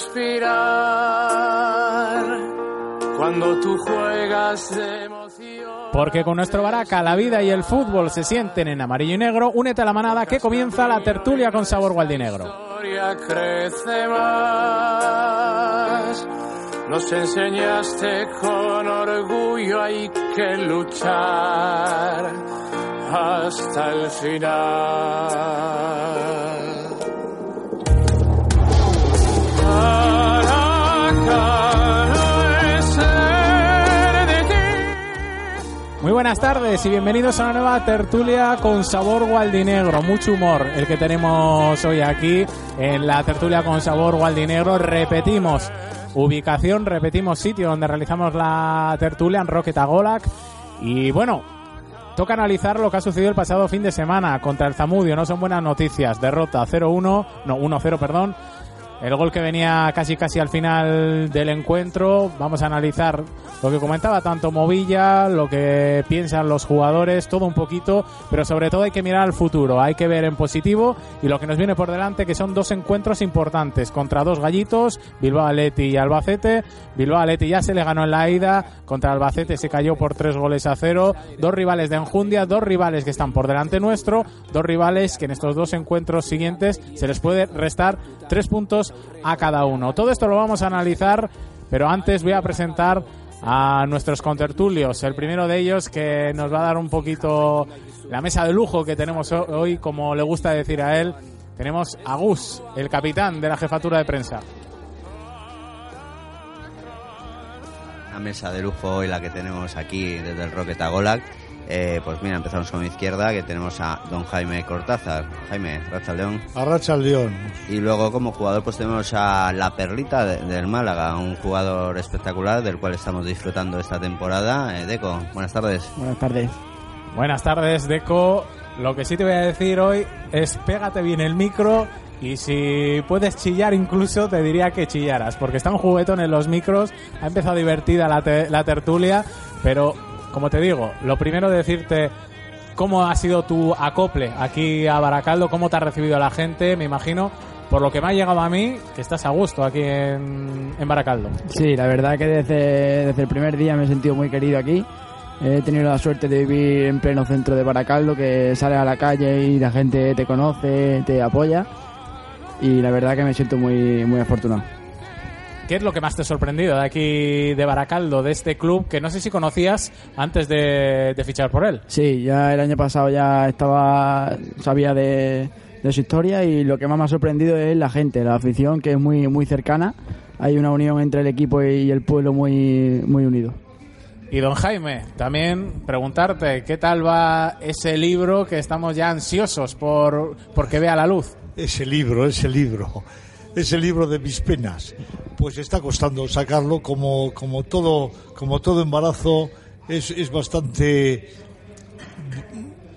Suspirar cuando tú juegas de emoción. Porque con nuestro Baraca la vida y el fútbol se sienten en amarillo y negro, únete a la manada que comienza la tertulia con sabor gualdinegro. La historia crece más. Nos enseñaste con orgullo hay que luchar hasta el final. Muy buenas tardes y bienvenidos a una nueva tertulia con sabor gualdinegro. Mucho humor el que tenemos hoy aquí en la tertulia con sabor gualdinegro. Repetimos ubicación, repetimos sitio donde realizamos la tertulia en Roqueta Golac. Y bueno, toca analizar lo que ha sucedido el pasado fin de semana contra el Zamudio. No son buenas noticias. Derrota 0-1, no 1-0, perdón. El gol que venía casi casi al final del encuentro. Vamos a analizar lo que comentaba tanto Movilla, lo que piensan los jugadores, todo un poquito, pero sobre todo hay que mirar al futuro, hay que ver en positivo y lo que nos viene por delante que son dos encuentros importantes contra dos gallitos, Bilbao Atleti y Albacete. Bilbao Atleti ya se le ganó en la ida, contra Albacete se cayó por tres goles a cero, dos rivales de enjundia, dos rivales que están por delante nuestro, dos rivales que en estos dos encuentros siguientes se les puede restar tres puntos a cada uno. Todo esto lo vamos a analizar, pero antes voy a presentar a nuestros contertulios. El primero de ellos que nos va a dar un poquito la mesa de lujo que tenemos ho- hoy, como le gusta decir a él. Tenemos a Gus, el capitán de la jefatura de prensa. Una mesa de lujo hoy la que tenemos aquí desde el Rocket Agolac. Eh, pues mira, empezamos con mi izquierda, que tenemos a don Jaime Cortázar. Jaime, Racha León. Arracha al León. Y luego como jugador pues tenemos a La Perlita de- del Málaga, un jugador espectacular del cual estamos disfrutando esta temporada. Eh, Deco, buenas tardes. Buenas tardes. Buenas tardes, Deco. Lo que sí te voy a decir hoy es pégate bien el micro y si puedes chillar incluso te diría que chillaras, porque están juguetones los micros, ha empezado divertida la, te- la tertulia, pero como te digo, lo primero decirte cómo ha sido tu acople aquí a Baracaldo, cómo te ha recibido la gente, me imagino, por lo que me ha llegado a mí, que estás a gusto aquí en, en Baracaldo. Sí, la verdad que desde, desde el primer día me he sentido muy querido aquí. He tenido la suerte de vivir en pleno centro de Baracaldo, que sales a la calle y la gente te conoce, te apoya. Y la verdad que me siento muy, muy afortunado. ¿Qué es lo que más te ha sorprendido de aquí de Baracaldo, de este club que no sé si conocías antes de, de fichar por él? Sí, ya el año pasado ya estaba sabía de, de su historia y lo que más me ha sorprendido es la gente, la afición que es muy muy cercana. Hay una unión entre el equipo y el pueblo muy muy unido. Y don Jaime, también preguntarte qué tal va ese libro que estamos ya ansiosos por, por que vea la luz. Ese libro, ese libro, ese libro de mis penas. Pues está costando sacarlo, como, como, todo, como todo embarazo, es, es bastante,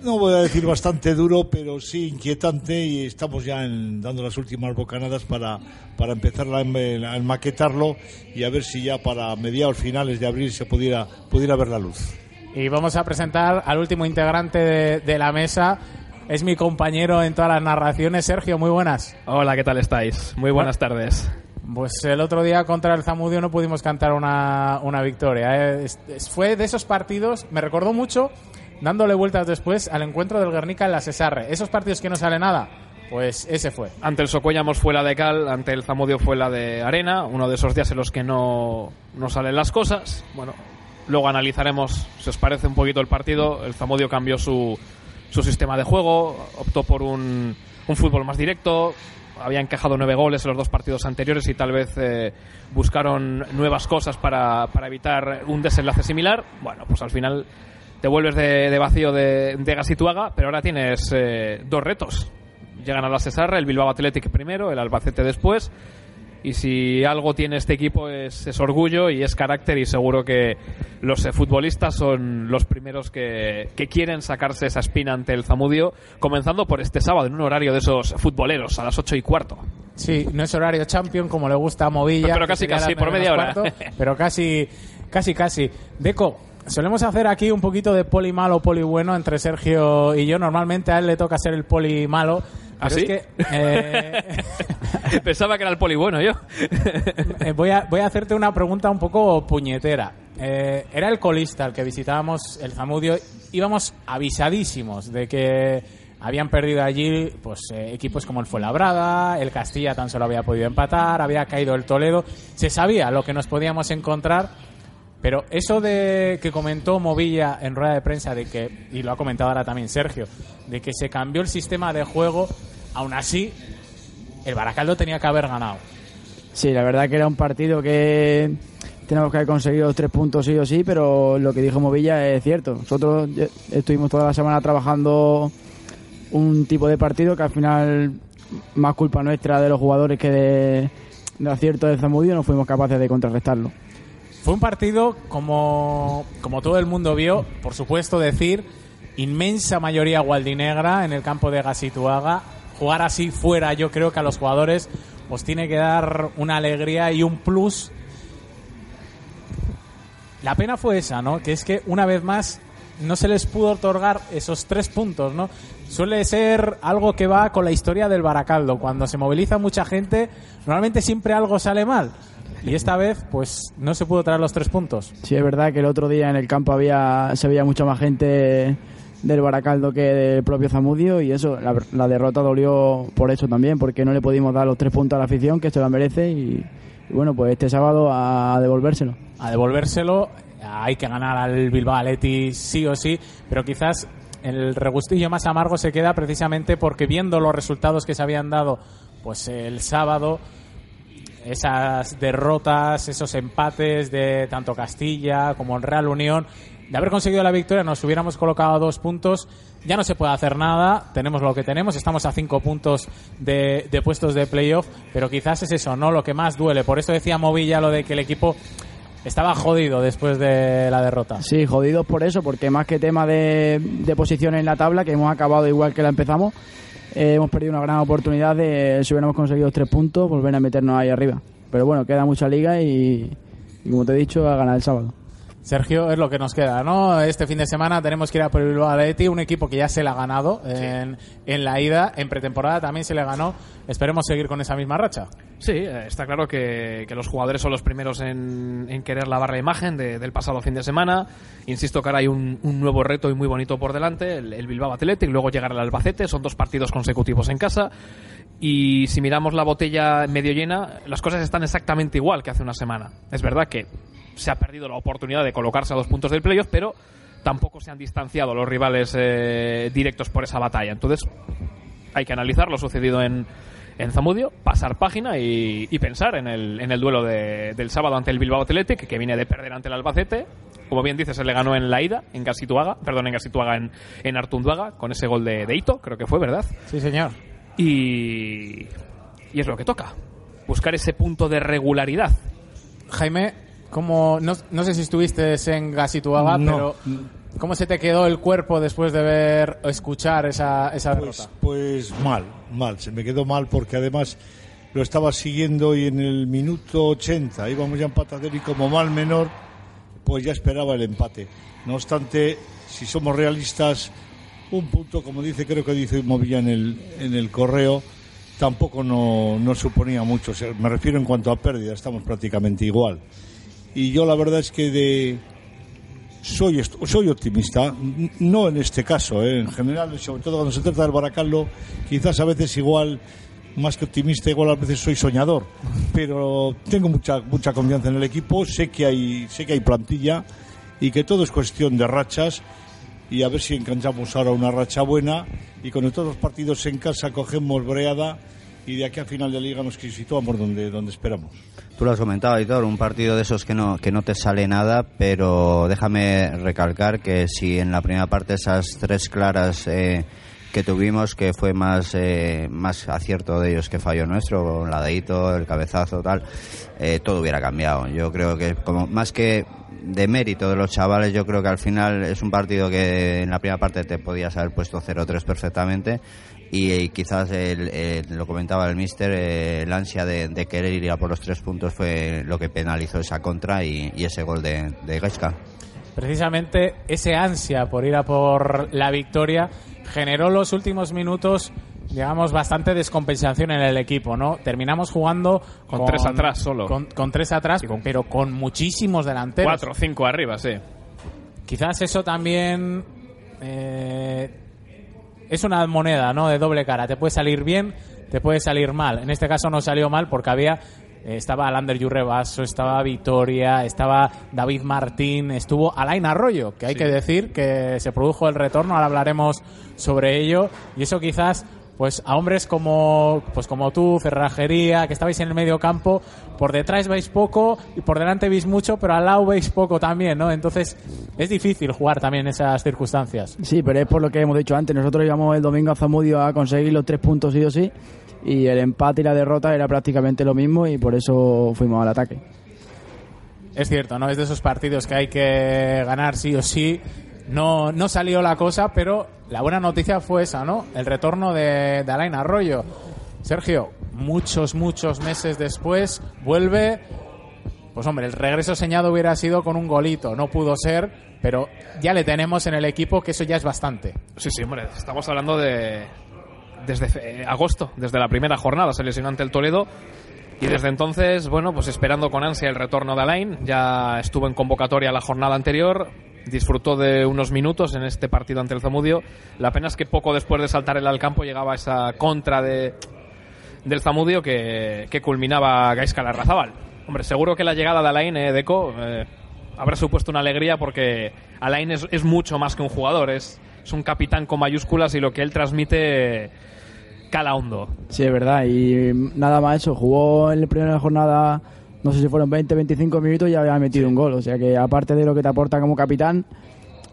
no voy a decir bastante duro, pero sí inquietante y estamos ya en- dando las últimas bocanadas para, para empezar a, a maquetarlo y a ver si ya para mediados finales de abril se pudiera, pudiera ver la luz. Y vamos a presentar al último integrante de la mesa. Es mi compañero en todas las narraciones. Sergio, muy buenas. Hola, ¿qué tal estáis? Muy buenas tardes. Pues el otro día contra el Zamudio no pudimos cantar una, una victoria. ¿eh? Es- es- fue de esos partidos, me recordó mucho, dándole vueltas después al encuentro del Guernica en la Cesarre. Esos partidos que no sale nada, pues ese fue. Ante el Socuellamos fue la de cal, ante el Zamudio fue la de arena, uno de esos días en los que no, no salen las cosas. Bueno, luego analizaremos si os parece un poquito el partido. El Zamudio cambió su, su sistema de juego, optó por un, un fútbol más directo, había encajado nueve goles en los dos partidos anteriores y tal vez eh, buscaron nuevas cosas para, para evitar un desenlace similar. Bueno, pues al final te vuelves de, de vacío de, de Gasituaga, pero ahora tienes eh, dos retos. Llegan a la Cesarra, el Bilbao Athletic primero, el Albacete después. Y si algo tiene este equipo es, es orgullo y es carácter y seguro que los futbolistas son los primeros que, que quieren sacarse esa espina ante el Zamudio, comenzando por este sábado en un horario de esos futboleros a las ocho y cuarto. Sí, no es horario champion como le gusta a Movilla. Pero- casi, casi, por media hora. cuarto, pero casi, casi, casi. Deco, solemos hacer aquí un poquito de poli malo, poli bueno entre Sergio y yo. Normalmente a él le toca ser el poli malo. ¿Ah, Pero sí? es que eh, Pensaba que era el poli bueno yo. eh, voy, a, voy a hacerte una pregunta un poco puñetera. Eh, era el colista el que visitábamos el Zamudio. Íbamos avisadísimos de que habían perdido allí pues eh, equipos como el Fuenlabrada, el Castilla tan solo había podido empatar, había caído el Toledo. Se sabía lo que nos podíamos encontrar. Pero eso de que comentó Movilla en rueda de prensa de que y lo ha comentado ahora también Sergio, de que se cambió el sistema de juego, aún así el Baracaldo tenía que haber ganado. Sí, la verdad que era un partido que tenemos que haber conseguido tres puntos sí o sí, pero lo que dijo Movilla es cierto. Nosotros estuvimos toda la semana trabajando un tipo de partido que al final, más culpa nuestra de los jugadores que de, del acierto del Zamudio, no fuimos capaces de contrarrestarlo. Fue un partido, como, como todo el mundo vio, por supuesto decir, inmensa mayoría gualdinegra en el campo de Gasituaga. Jugar así fuera, yo creo que a los jugadores os tiene que dar una alegría y un plus. La pena fue esa, ¿no? Que es que una vez más no se les pudo otorgar esos tres puntos, ¿no? Suele ser algo que va con la historia del Baracaldo. Cuando se moviliza mucha gente, normalmente siempre algo sale mal. Y esta vez, pues, no se pudo traer los tres puntos. Sí, es verdad que el otro día en el campo había se veía mucha más gente del Baracaldo que del propio Zamudio y eso, la, la derrota dolió por eso también, porque no le pudimos dar los tres puntos a la afición, que se la merece y, y bueno, pues este sábado a devolvérselo. A devolvérselo, hay que ganar al Bilbao Athletic sí o sí, pero quizás el regustillo más amargo se queda precisamente porque viendo los resultados que se habían dado, pues el sábado, esas derrotas, esos empates de tanto Castilla como el Real Unión, de haber conseguido la victoria nos hubiéramos colocado dos puntos, ya no se puede hacer nada, tenemos lo que tenemos, estamos a cinco puntos de, de puestos de playoff, pero quizás es eso, ¿no? Lo que más duele. Por eso decía Movilla lo de que el equipo estaba jodido después de la derrota. Sí, jodidos por eso, porque más que tema de, de posiciones en la tabla, que hemos acabado igual que la empezamos, eh, hemos perdido una gran oportunidad de, si hubiéramos conseguido tres puntos, volver a meternos ahí arriba. Pero bueno, queda mucha liga y, y como te he dicho, a ganar el sábado. Sergio, es lo que nos queda, ¿no? Este fin de semana tenemos que ir a por el Bilbao Athletic, un equipo que ya se le ha ganado en, en la ida, en pretemporada también se le ganó. Esperemos seguir con esa misma racha. Sí, eh, está claro que, que los jugadores son los primeros en, en querer lavar la imagen de- del pasado fin de semana. Insisto que ahora hay un, un nuevo reto y muy bonito por delante, el, el Bilbao Athletic, luego llegar al Albacete, son dos partidos consecutivos en casa. Y si miramos la botella medio llena, las cosas están exactamente igual que hace una semana. Es verdad que se ha perdido la oportunidad de colocarse a dos puntos del playoff, pero tampoco se han distanciado los rivales eh, directos por esa batalla. Entonces, hay que analizar lo sucedido en, en Zamudio, pasar página y, y pensar en el, en el duelo de- del sábado ante el Bilbao Athletic, que viene de perder ante el Albacete. Como bien dice, se le ganó en la ida, en Gasituaga, perdón, en Gasituaga, en, en Artunduaga, con ese gol de, de Ito, creo que fue, ¿verdad? Sí, señor. Y, y es lo que toca, buscar ese punto de regularidad. Jaime, ¿cómo, no, no sé si estuviste en Gasituaga, No. pero ¿cómo se te quedó el cuerpo después de ver escuchar esa, esa Pues, derrota? pues mal, mal. Se me quedó mal porque además lo estaba siguiendo y en el minuto 80 íbamos ya empatados y como mal menor, pues ya esperaba el empate. No obstante, si somos realistas, un punto, como dice, creo que dice Movilla en el, en el correo, tampoco no, no suponía mucho. O sea, me refiero en cuanto a pérdida, estamos prácticamente igual. Y yo la verdad es que de, soy, soy optimista, no en este caso, ¿eh? en general, sobre todo cuando se trata del Baracaldo, quizás a veces igual, más que optimista, igual a veces soy soñador, pero tengo mucha mucha confianza en el equipo, sé que hay sé que hay plantilla y que todo es cuestión de rachas y a ver si enganchamos ahora una racha buena y con todos los partidos en casa cogemos breada y de aquí a final de liga nos situamos donde, donde esperamos. Tú lo has comentado, Aitor, un partido de esos que no, que no te sale nada, pero déjame recalcar que si en la primera parte esas tres claras eh, que tuvimos, que fue más, eh, más acierto de ellos que fallo nuestro, la de el cabezazo, tal, eh, todo hubiera cambiado. Yo creo que como más que de mérito de los chavales, yo creo que al final es un partido que en la primera parte te podías haber puesto 0-3 perfectamente y, quizás lo comentaba el mister, eh, el ansia de, querer ir a por los tres puntos fue lo que penalizó esa contra y, ese gol de, de Precisamente ese ansia por ir a por la victoria generó los últimos minutos digamos, bastante descompensación en el equipo, ¿no? Terminamos jugando con, tres atrás solo. Con, tres atrás, pero con muchísimos delanteros. Cuatro o cinco arriba, sí. Quizás eso también eh, es una moneda, ¿no? De doble cara. Te puede salir bien, te puede salir mal. En este caso no salió mal porque había eh, estaba Alander Yurrebaso, estaba Vitoria, estaba David Martín, estuvo Alain Arroyo, que hay que decir que se produjo el retorno, ahora hablaremos sobre ello, y eso quizás pues a hombres como pues como tú, Cerrajería, que estabais en el medio campo, por detrás veis poco y por delante veis mucho, pero al lado veis poco también, ¿no? Entonces es difícil jugar también en esas circunstancias. Sí, pero es por lo que hemos dicho antes. Nosotros íbamos el domingo a Zamudio a conseguir los tres puntos sí o sí, y el empate y la derrota era prácticamente lo mismo y por eso fuimos al ataque. Es cierto, ¿no? Es de esos partidos que hay que ganar sí o sí no, no salió la cosa, pero la buena noticia fue esa, ¿no? El retorno de, de Alain Arroyo. Sergio, muchos, muchos meses después, vuelve. Pues hombre, el regreso señado hubiera sido con un golito, no pudo ser, pero ya le tenemos en el equipo, que eso ya es bastante. Sí, sí, hombre, estamos hablando de. Desde eh, agosto, desde la primera jornada, se lesionó ante el Toledo. Y desde entonces, bueno, pues esperando con ansia el retorno de Alain. Ya estuvo en convocatoria la jornada anterior, disfrutó de unos minutos en este partido ante el Zamudio. La pena es que poco después de saltar el al campo llegaba esa contra de, del Zamudio que, que culminaba Gaisca Larrazabal. Hombre, seguro que la llegada de Alain, eh, Deco, eh, habrá supuesto una alegría porque Alain es, es mucho más que un jugador, es, es un capitán con mayúsculas y lo que él transmite cala hondo. Sí, es verdad, y nada más eso, jugó en la primera jornada no sé si fueron 20, 25 minutos y ya había metido un gol. O sea que aparte de lo que te aporta como capitán,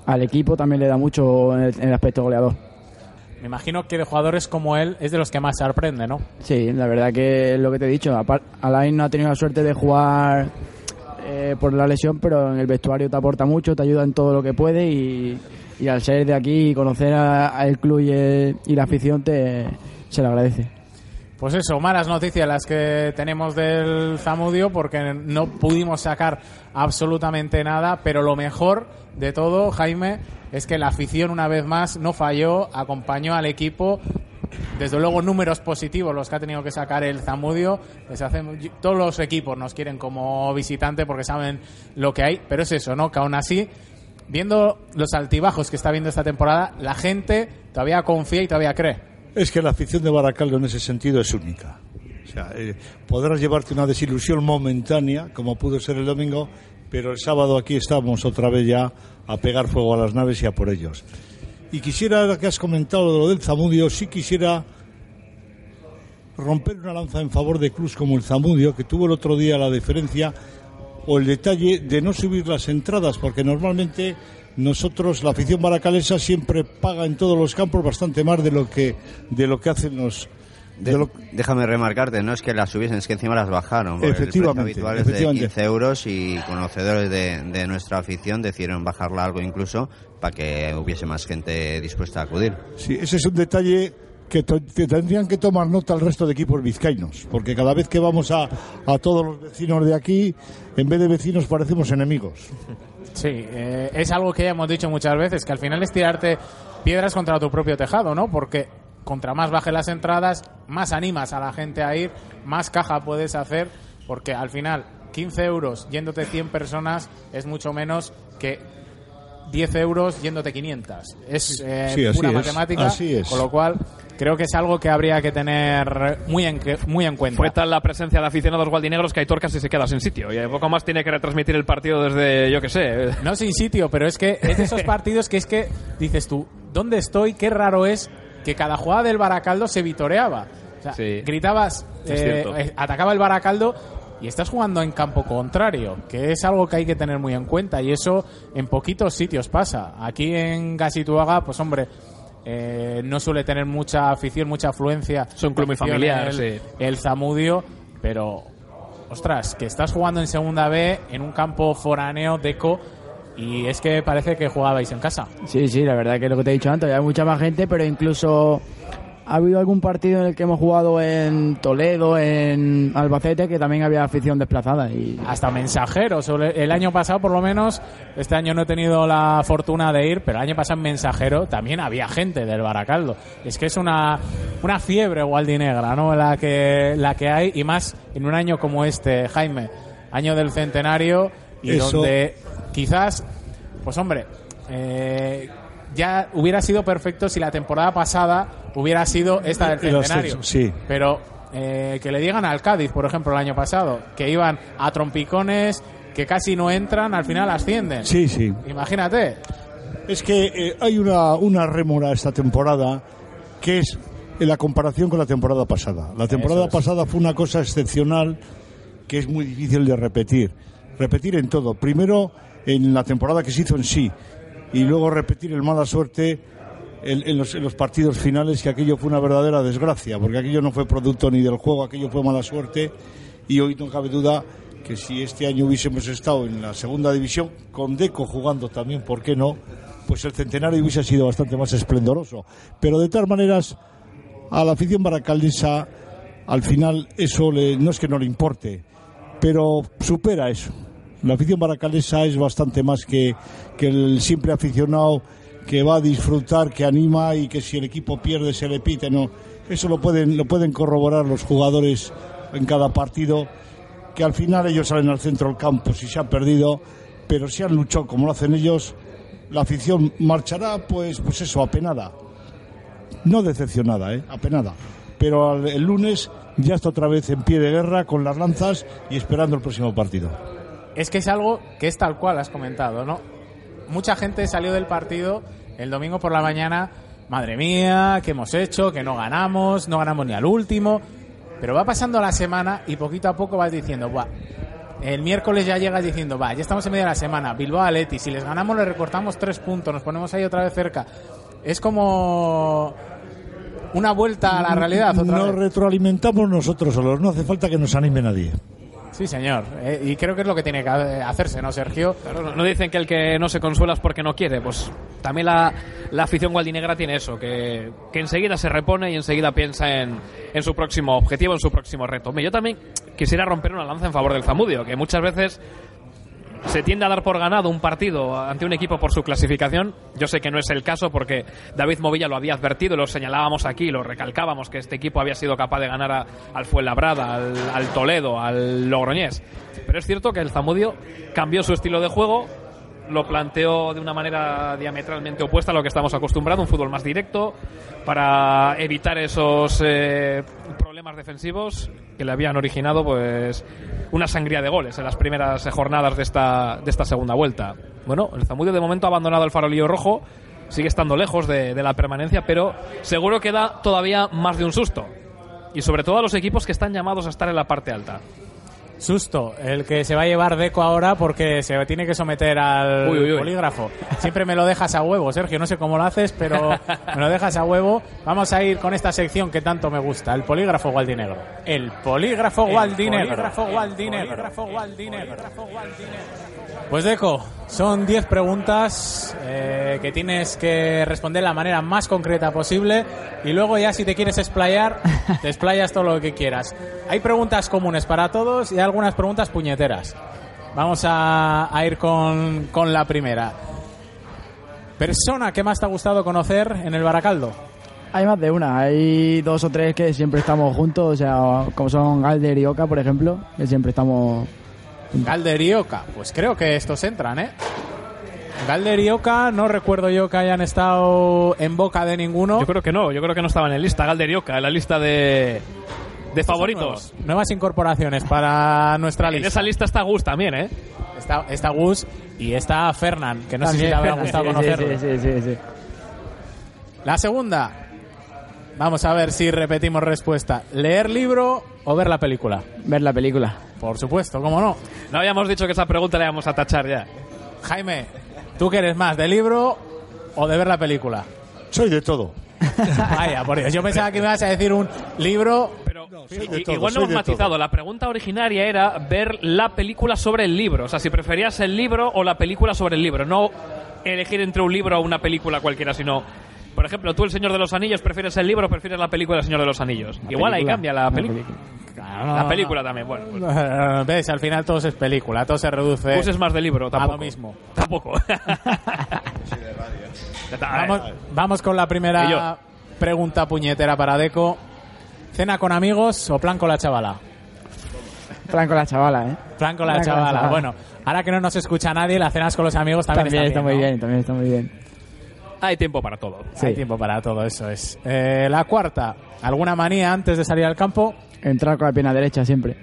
al equipo también le da mucho en el, aspecto goleador. Me imagino que de jugadores como él es de los que más sorprende, ¿no? Sí, la verdad que es lo que te he dicho. Alain no ha tenido la suerte de jugar eh, por la lesión, pero en el vestuario te aporta mucho, te ayuda en todo lo que puede y, al ser de aquí y conocer al club y, y, la afición te, se le agradece. Pues eso, malas noticias las que tenemos del Zamudio porque no pudimos sacar absolutamente nada, pero lo mejor de todo, Jaime, es que la afición una vez más no falló, acompañó al equipo. Desde luego números positivos los que ha tenido que sacar el Zamudio. Hacemos, todos los equipos nos quieren como visitante porque saben lo que hay, pero es eso, ¿no? Que aún así viendo los altibajos que está viendo esta temporada, la gente todavía confía y todavía cree. Es que la afición de Baracaldo en ese sentido es única. O sea, eh, podrás llevarte una desilusión momentánea, como pudo ser el domingo, pero el sábado aquí estamos otra vez ya a pegar fuego a las naves y a por ellos. Y quisiera, que has comentado lo del Zamudio, sí quisiera romper una lanza en favor de clubs como el Zamudio, que tuvo el otro día la diferencia o el detalle de no subir las entradas, porque normalmente nosotros, la afición baracalesa, siempre paga en todos los campos bastante más de lo que, de lo que hacen los, Déjame remarcarte, no es que las subiesen, es que encima las bajaron. Efectivamente. El habitual de 15 euros y conocedores de, nuestra afición decidieron bajarla algo incluso para que hubiese más gente dispuesta a acudir. Sí, ese es un detalle que, tendrían que tomar nota el resto de equipos vizcaínos, porque cada vez que vamos a, a todos los vecinos de aquí, en vez de vecinos parecemos enemigos. Sí, eh, es algo que ya hemos dicho muchas veces, que al final es tirarte piedras contra tu propio tejado, ¿no? Porque contra más baje las entradas, más animas a la gente a ir, más caja puedes hacer, porque al final 15 euros yéndote 100 personas es mucho menos que 10 euros yéndote 500. Es eh, pura matemática, con lo cual creo que es algo que habría que tener muy en, muy en cuenta. Fue tal la presencia de aficionados gualdinegros que Aitor casi se queda sin sitio. Y poco más tiene que retransmitir el partido desde, yo que sé. No sin sitio, pero es que es de esos partidos que es que dices tú, ¿dónde estoy? Qué raro es que cada jugada del Baracaldo se vitoreaba. O sea, Sí. gritabas, eh, eh, atacaba el Baracaldo y estás jugando en campo contrario, que es algo que hay que tener muy en cuenta y eso en poquitos sitios pasa. Aquí en Gasituaga, pues hombre, eh, no suele tener mucha afición, mucha afluencia. Es un club muy familiar, el, sí. el Zamudio, pero ostras, que estás jugando en segunda B en un campo foráneo deco y es que parece que jugabais en casa. Sí, sí, la verdad que lo que te he dicho antes, hay mucha más gente, pero incluso ha habido algún partido en el que hemos jugado en Toledo, en Albacete, que también había afición desplazada. Y Hasta mensajeros. El año pasado, por lo menos, este año no he tenido la fortuna de ir, pero el año pasado en mensajero también había gente del Baracaldo. Es que es una, una fiebre gualdinegra, ¿no? La que, la que hay, y más en un año como este, Jaime, año del centenario, y Eso- donde quizás, pues hombre, eh, ya hubiera sido perfecto si la temporada pasada hubiera sido esta del El centenario. sí. Pero eh, que le digan al Cádiz, por ejemplo, el año pasado, que iban a trompicones, que casi no entran, al final ascienden. Sí, sí. Imagínate. Es que eh, hay una, una rémora esta temporada que es en la comparación con la temporada pasada. La temporada es. pasada fue una cosa excepcional que es muy difícil de repetir. Repetir en todo. Primero en la temporada que se hizo en sí y luego repetir el mala suerte en, los, en los partidos finales, que aquello fue una verdadera desgracia, porque aquello no fue producto ni del juego, aquello fue mala suerte y hoy no cabe duda que si este año hubiésemos estado en la segunda división, con Deco jugando también, ¿por qué no? Pues el centenario hubiese sido bastante más esplendoroso. Pero de todas maneras, a la afición baracaldesa, al final eso le- no es que no le importe, pero supera eso. La afición baracaldesa es bastante más que, que el simple aficionado que va a disfrutar, que anima y que si el equipo pierde se le pite. No, eso lo pueden, lo pueden corroborar los jugadores en cada partido, que al final ellos salen al centro del campo si se ha perdido, pero si han luchado como lo hacen ellos, la afición marchará, pues, pues eso, apenada. No decepcionada, ¿eh? apenada. Pero el lunes ya está otra vez en pie de guerra con las lanzas y esperando el próximo partido. Es que es algo que es tal cual has comentado, ¿no? Mucha gente salió del partido el domingo por la mañana, madre mía, ¿qué hemos hecho? Que no ganamos, no ganamos ni al último. Pero va pasando la semana y poquito a poco vas diciendo, Buah, el miércoles ya llegas diciendo, va, ya estamos en medio de la semana, Bilbao Atleti, si les ganamos le recortamos tres puntos, nos ponemos ahí otra vez cerca. Es como una vuelta a la realidad otra Nos vez. retroalimentamos nosotros solos, no hace falta que nos anime nadie. Sí, señor. Eh, y creo que es lo que tiene que hacerse, ¿no, Sergio? No- dicen que el que no se consuela es porque no quiere. Pues también la, la afición gualdinegra tiene eso, que, que enseguida se repone y enseguida piensa en, en su próximo objetivo, en su próximo reto. Yo también quisiera romper una lanza en favor del Zamudio, que muchas veces se tiende a dar por ganado un partido ante un equipo por su clasificación. Yo sé que no es el caso porque David Movilla lo había advertido, lo señalábamos aquí, lo recalcábamos que este equipo había sido capaz de ganar al Fuenlabrada, al, al Toledo, al Logroñés. Pero es cierto que el Zamudio cambió su estilo de juego, lo planteó de una manera diametralmente opuesta a lo que estamos acostumbrados, un fútbol más directo, para evitar esos eh, problemas defensivos que le habían originado pues una sangría de goles en las primeras eh, jornadas de esta, de esta segunda vuelta. Bueno, el Zamudio de momento ha abandonado el farolillo rojo, sigue estando lejos de, de la permanencia, pero seguro que da todavía más de un susto. Y sobre todo a los equipos que están llamados a estar en la parte alta. Susto, el que se va a llevar Deco ahora porque se tiene que someter al Uy, uy, uy. polígrafo. Siempre me lo dejas a huevo, Sergio, no sé cómo lo haces, pero me lo dejas a huevo. Vamos a ir con esta sección que tanto me gusta, el polígrafo gualdinegro. El polígrafo gualdinegro. polígrafo gualdinegro. Pues Deco, son 10 preguntas eh, que tienes que responder de la manera más concreta posible y luego ya si te quieres explayar, te explayas todo lo que quieras. Hay preguntas comunes para todos y algunas preguntas puñeteras. Vamos a, ir con, con la primera. Persona que más te ha gustado conocer en el Baracaldo. Hay más de una, hay dos o tres que siempre estamos juntos, o sea, como son Galder y Oka, por ejemplo, que siempre estamos... Calder y Oca. Pues creo que estos entran, ¿eh? Galder y Oka, no recuerdo yo que hayan estado en boca de ninguno. Yo creo que no, yo creo que no estaba en la lista Galderioca, en la lista de, de favoritos. Nuevos- nuevas incorporaciones para nuestra En lista. esa lista está Gus también, ¿eh? Está, está Gus y está Fernán, que no sé si te habrá gustado conocerlo. Sí, sí, sí, sí. La segunda. Vamos a ver si repetimos respuesta. ¿Leer libro o ver la película? Ver la película. Por supuesto, cómo no. No habíamos dicho que esa pregunta la íbamos a tachar ya. Jaime, ¿tú qué eres más, de libro o de ver la película? Soy de todo. Vaya, por Dios. Yo pensaba que me ibas a decir un libro. Pero todo, igual no hemos matizado. todo. La pregunta originaria era ver la película sobre el libro. O sea, si preferías el libro o la película sobre el libro. No elegir entre un libro o una película cualquiera, sino... Por ejemplo, tú, El Señor de los Anillos, ¿prefieres el libro o prefieres la película El Señor de los Anillos? Igual ahí cambia la La película. La película también, bueno. pues, ¿Ves? Al final todo es película, todo se reduce. Gus es más de libro, tampoco. lo mismo. Tampoco. Vamos, vamos con la primera pregunta puñetera para Deco. ¿Cena con amigos o plan con la chavala? Plan con la chavala, ¿eh? Plan con la Plan con la chavala. Bueno, ahora que no nos escucha nadie, las cenas con los amigos también, También está muy ¿no? bien, también está muy bien. Hay tiempo para todo. Sí. Hay tiempo para todo, eso es. Eh, la cuarta, ¿alguna manía antes de salir al campo? Entrar con la pierna derecha siempre.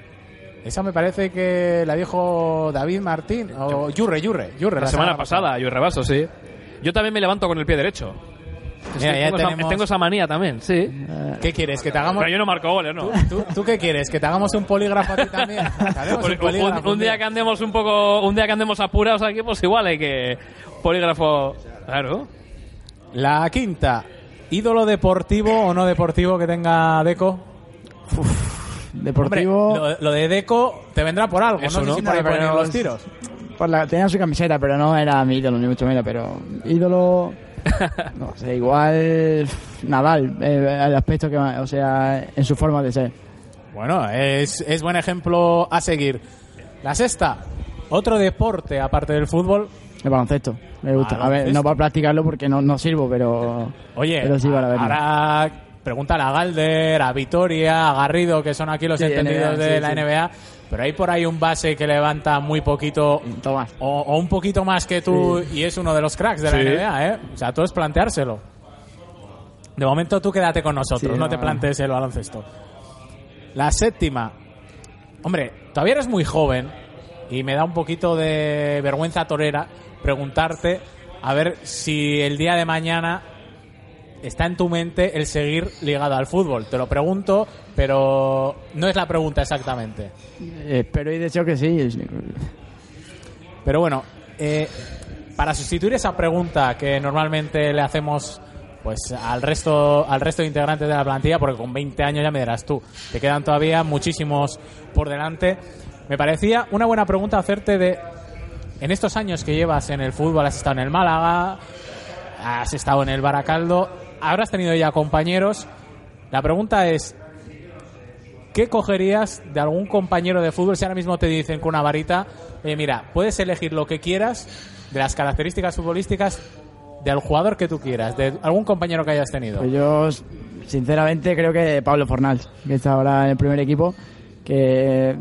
Esa me parece que la dijo David Martín o Yurre, Yurre, Yurre. La semana pasada, yo rebaso, sí. Yo también me levanto con el pie derecho. Es Mira, que ya tengo, esa, tenemos- tengo esa manía también, sí. ¿Qué quieres? ¿Que te hagamos Pero yo no marco goles, ¿no? ¿Tú, tú qué quieres? ¿Que te hagamos un polígrafo a ti también? Un, un un día que andemos un poco, un día que andemos apurados aquí, pues igual hay que polígrafo. Claro. La quinta, ¿ídolo deportivo o no deportivo que tenga Deco? Deportivo. Hombre, lo, lo de Deco te vendrá por algo, Eso no sé no. si por ahí ir los tiros. Por la, tenía su camiseta, pero no era mi ídolo, ni mucho menos. Pero ídolo. No sé, igual. Nadal, eh, el aspecto que. O sea, en su forma de ser. Bueno, es, es buen ejemplo a seguir. La sexta, otro deporte aparte del fútbol. El baloncesto, me gusta. A ver, no para practicarlo porque no, no sirvo, pero. Oye, pero sí para verlo. ahora pregúntale a Galder, a Vitoria, a Garrido, que son aquí los Sí, entendidos NBA, de sí, la sí. NBA, pero hay por ahí un base que levanta muy poquito Tomás. o, o un poquito más que tú y es uno de los cracks de la. NBA, ¿eh? O sea, todo es planteárselo. De momento tú quédate con nosotros, Sí, no no. te plantees el baloncesto. La séptima. Hombre, todavía eres muy joven y me da un poquito de vergüenza torera preguntarte a ver si el día de mañana está en tu mente el seguir ligado al fútbol. Te lo pregunto, pero no es la pregunta exactamente. Eh, Espero y deseo que sí. Pero bueno, eh, para sustituir esa pregunta que normalmente le hacemos pues al resto al resto de integrantes de la plantilla, porque con 20 años ya me dirás tú, te quedan todavía muchísimos por delante. Me parecía una buena pregunta hacerte de en estos años que llevas en el fútbol, has estado en el Málaga, has estado en el Baracaldo, habrás tenido ya compañeros. La pregunta es ¿Qué cogerías de algún compañero de fútbol si ahora mismo te dicen con una varita, mira, puedes elegir lo que quieras de las características futbolísticas del jugador que tú quieras, de algún compañero que hayas tenido? Pues yo, sinceramente, creo que Pablo Fornals, que está ahora en el primer equipo, que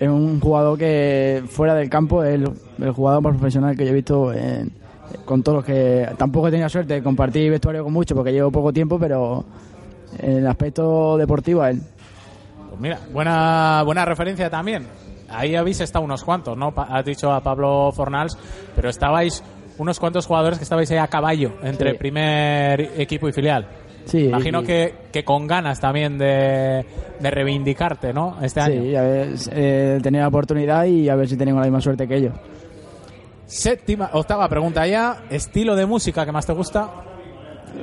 es un jugador que fuera del campo es el, el jugador más profesional que yo he visto en- con todos los que... Tampoco he tenido suerte de compartir vestuario con muchos porque llevo poco tiempo, pero en el aspecto deportivo a él. Pues mira, buena, buena referencia también. Ahí habéis estado unos cuantos, ¿no? Pa- Has dicho a Pablo Fornals, pero estabais unos cuantos jugadores que estabais ahí a caballo entre Sí. primer equipo y filial. Sí, Imagino y- que, que con ganas también de, de reivindicarte, ¿no? Este año. Sí, a ver, eh, tener la oportunidad y a ver si tenemos la misma suerte que ellos. Séptima, octava pregunta ya. ¿Estilo de música que más te gusta?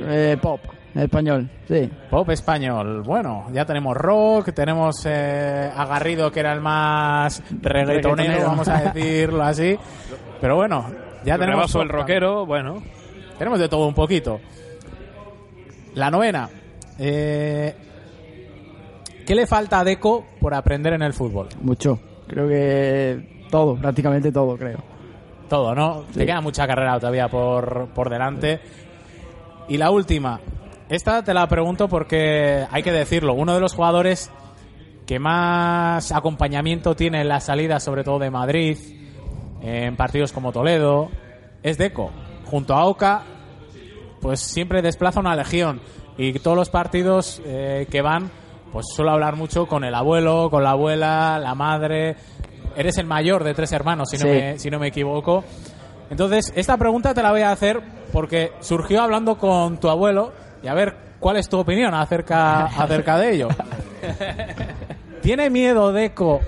Eh, pop, español, sí. Pop español. Bueno, ya tenemos rock, tenemos eh, a Garrido, que era el más reggaetonero, Reggaetonero. vamos a decirlo así. Pero bueno, ya Yo tenemos. el rockero, bueno. Tenemos de todo un poquito. La novena. Eh, ¿Qué le falta a Deco por aprender en el fútbol? Mucho. Creo que todo, prácticamente todo, creo. Todo, ¿no? Te queda mucha carrera todavía por, por delante. Y la última. Esta te la pregunto porque hay que decirlo. Uno de los jugadores que más acompañamiento tiene en la salida, sobre todo de Madrid, en partidos como Toledo, es Deco. Junto a Oca, pues siempre desplaza una legión. Y todos los partidos eh, que van, pues suelo hablar mucho con el abuelo, con la abuela, la madre. Eres el mayor de tres hermanos, si, no, Sí. me, si no me equivoco. Entonces, esta pregunta te la voy a hacer porque surgió hablando con tu abuelo y a ver cuál es tu opinión acerca, acerca de ello. ¿Tiene miedo Deco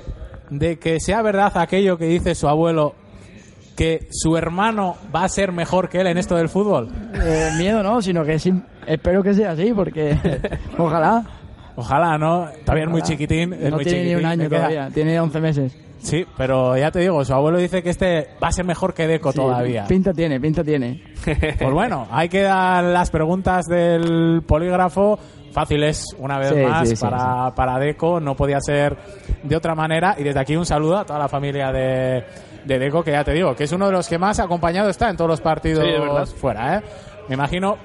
de que sea verdad aquello que dice su abuelo, que su hermano va a ser mejor que él en esto del fútbol? Eh, miedo no, sino que sí, espero que sea así, porque ojalá. Ojalá, ¿no? Todavía es muy chiquitín. Es no muy tiene ni un chiquitín, año le queda- todavía, tiene 11 meses. Sí, pero ya te digo, su abuelo dice que este va a ser mejor que Deco Sí, todavía. Pinta tiene, pinta tiene. Pues bueno, ahí quedan las preguntas del polígrafo. Fáciles, una vez Sí, más, sí, para, para Deco. No podía ser de otra manera. Y desde aquí un saludo a toda la familia de, de Deco, que ya te digo, que es uno de los que más acompañado está en todos los partidos Sí, fuera. ¿eh? Me imagino,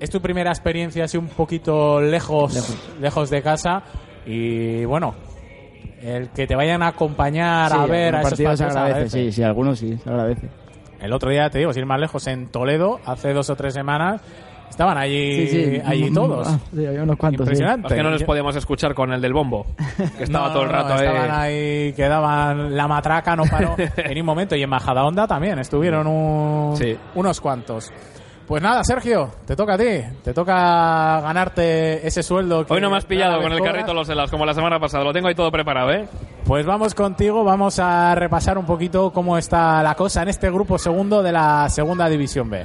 es tu primera experiencia así un poquito lejos, lejos, de casa. Y bueno, el que te vayan a acompañar Sí, a ver a esos partido se partidos agradece, agradece. sí, sí, algunos sí, se agradece. El otro día, te digo, sin ir más lejos, en Toledo, hace dos o tres semanas, estaban allí, Sí, sí. allí todos. Ah, sí, había unos cuantos. sí. Impresionante. Es que no les podíamos escuchar con el del bombo, que estaba No, todo el rato no, ahí. Estaban ahí, que daban la matraca, no paró en un momento. Y en Bajada Onda también estuvieron un- Sí. unos cuantos. Pues nada, Sergio, te toca a ti. Te toca ganarte ese sueldo. que Hoy no me has pillado con el cobras. carrito los helas como la semana pasada, lo tengo ahí todo preparado, ¿eh? Pues vamos contigo, vamos a repasar un poquito cómo está la cosa en este grupo segundo de la segunda división B.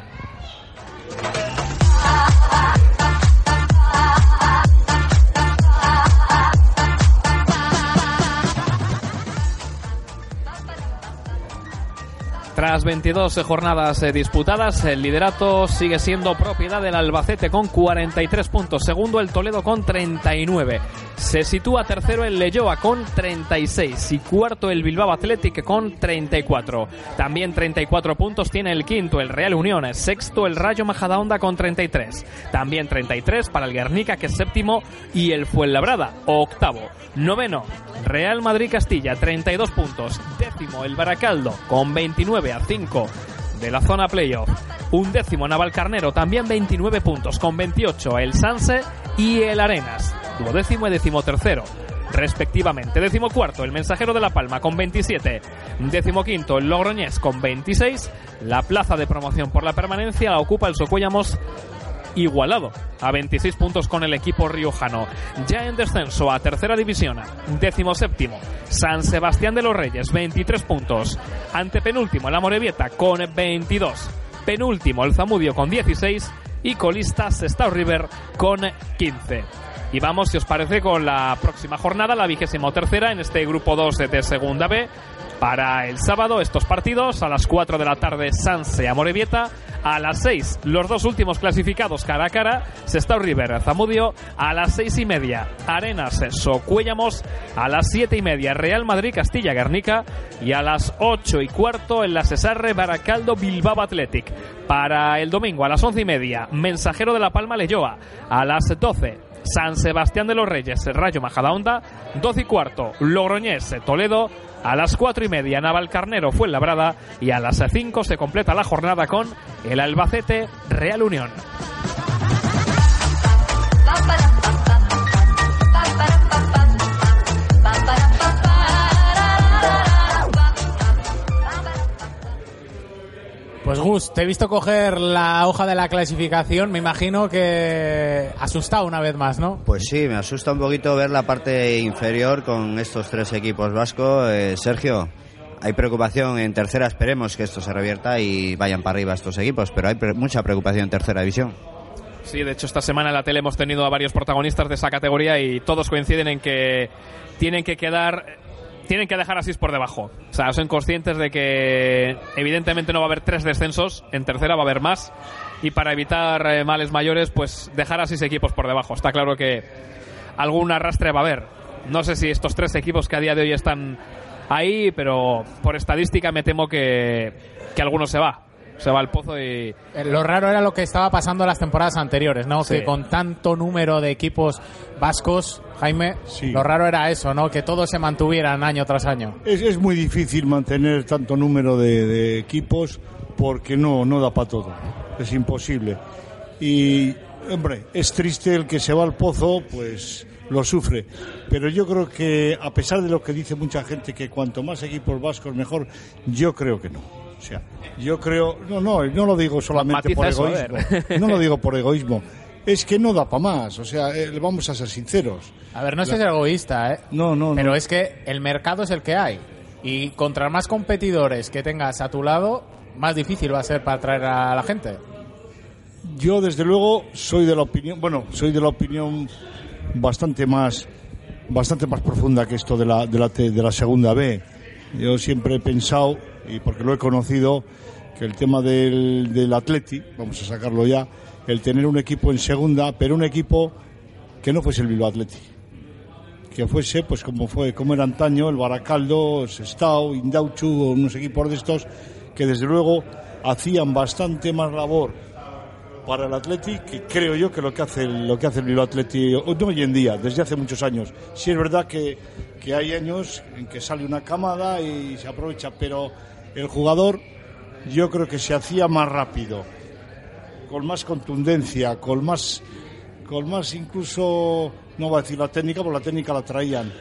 Tras 22 jornadas eh, disputadas, el liderato sigue siendo propiedad del Albacete con 43 puntos. Segundo, el Toledo con 39. Se sitúa tercero el Leyoa con 36 y cuarto el Bilbao Athletic con 34. También 34 puntos tiene el quinto, el Real Unión. Sexto, el Rayo Majadahonda con 33. También 33 para el Guernica, que es séptimo, y el Fuenlabrada, octavo. Noveno, Real Madrid Castilla, 32 puntos. Décimo, el Baracaldo, con 29 a 5 de la zona playoff. Un décimo, Navalcarnero, también 29 puntos, con 28 el Sanse y el Arenas. Duodécimo y décimo tercero. Respectivamente, décimo cuarto el Mensajero de la Palma con 27, décimo quinto el Logroñés con 26, la plaza de promoción por la permanencia la ocupa el Socuellamos igualado a 26 puntos con el equipo riojano. Ya en descenso a tercera división, décimo séptimo, San Sebastián de los Reyes, 23 puntos. Antepenúltimo, el Amorebieta con 22. Penúltimo, el Zamudio con 16. Y colista, Sestao River con 15. Y vamos, si os parece, con la próxima jornada, la vigésimo tercera en este grupo 2 de Segunda B. Para el sábado, estos partidos, a las 4 de la tarde, Sanse Amorebieta. A las 6, los dos últimos clasificados cara a cara, Sestao River, Zamudio. A las 6 y media, Arenas, Socuellamos. A las 7 y media, Real Madrid, Castilla, Guernica. Y a las 8 y cuarto, en la Cesarre, Baracaldo, Bilbao Athletic. Para el domingo, a las 11 y media, Mensajero de la Palma, Leyoa. A las 12, San Sebastián de los Reyes, Rayo Majadahonda, 12 y cuarto, Logroñés, Toledo, a las 4 y media, Navalcarnero, Fuenlabrada, y a las 5 se completa la jornada con el Albacete, Real Unión. Pues Gus, te he visto coger la hoja de la clasificación, me imagino que asustado una vez más, ¿no? Pues sí, me asusta un poquito ver la parte inferior con estos tres equipos vascos. Eh, Sergio, hay preocupación en tercera, esperemos que esto se revierta y vayan para arriba estos equipos, pero hay pre- mucha preocupación en tercera división. Sí, de hecho esta semana en la tele hemos tenido a varios protagonistas de esa categoría y todos coinciden en que tienen que quedar tienen que dejar así por debajo. O sea, son conscientes de que evidentemente no va a haber tres descensos, en tercera va a haber más y para evitar eh, males mayores, pues dejar así equipos por debajo. Está claro que algún arrastre va a haber. No sé si estos tres equipos que a día de hoy están ahí, pero por estadística me temo que, que alguno se va. Se va al pozo y, Eh, Lo raro era lo que estaba pasando las temporadas anteriores, ¿no? Sí. Que con tanto número de equipos vascos, Jaime, Sí. lo raro era eso, ¿no? Que todos se mantuvieran año tras año. Es, es muy difícil mantener tanto número de, de equipos porque no, no da para todo, es imposible. Y, hombre, es triste el que se va al pozo, pues lo sufre. Pero yo creo que, a pesar de lo que dice mucha gente, que cuanto más equipos vascos mejor, yo creo que no. O sea, yo creo, no, no, no lo digo solamente Matiza por egoísmo, no lo digo por egoísmo, es que no da para más, o sea, eh, vamos a ser sinceros. A ver, no es ser egoísta, ¿eh? No, no, Pero no. es que el mercado es el que hay. Y contra más competidores que tengas a tu lado, más difícil va a ser para atraer a la gente. Yo, desde luego, soy de la opinión, bueno, soy de la opinión bastante más, bastante más profunda que esto de la, de la, de la segunda B. Yo siempre he pensado, y porque lo he conocido, que el tema del, del Atleti, vamos a sacarlo ya, el tener un equipo en segunda, pero un equipo que no fuese el Bilbao Atleti. Que fuese, pues como fue, como era antaño, el Baracaldo, Sestao, Indauchu, unos equipos de estos, que desde luego hacían bastante más labor para el Atleti que creo yo que lo que hace lo que hace el Bilbao Atleti hoy en día, desde hace muchos años. Sí es verdad que, que hay años en que sale una camada y se aprovecha, pero el jugador yo creo que se hacía más rápido, con más contundencia, con más con más incluso no voy a decir la técnica, porque la técnica la traían,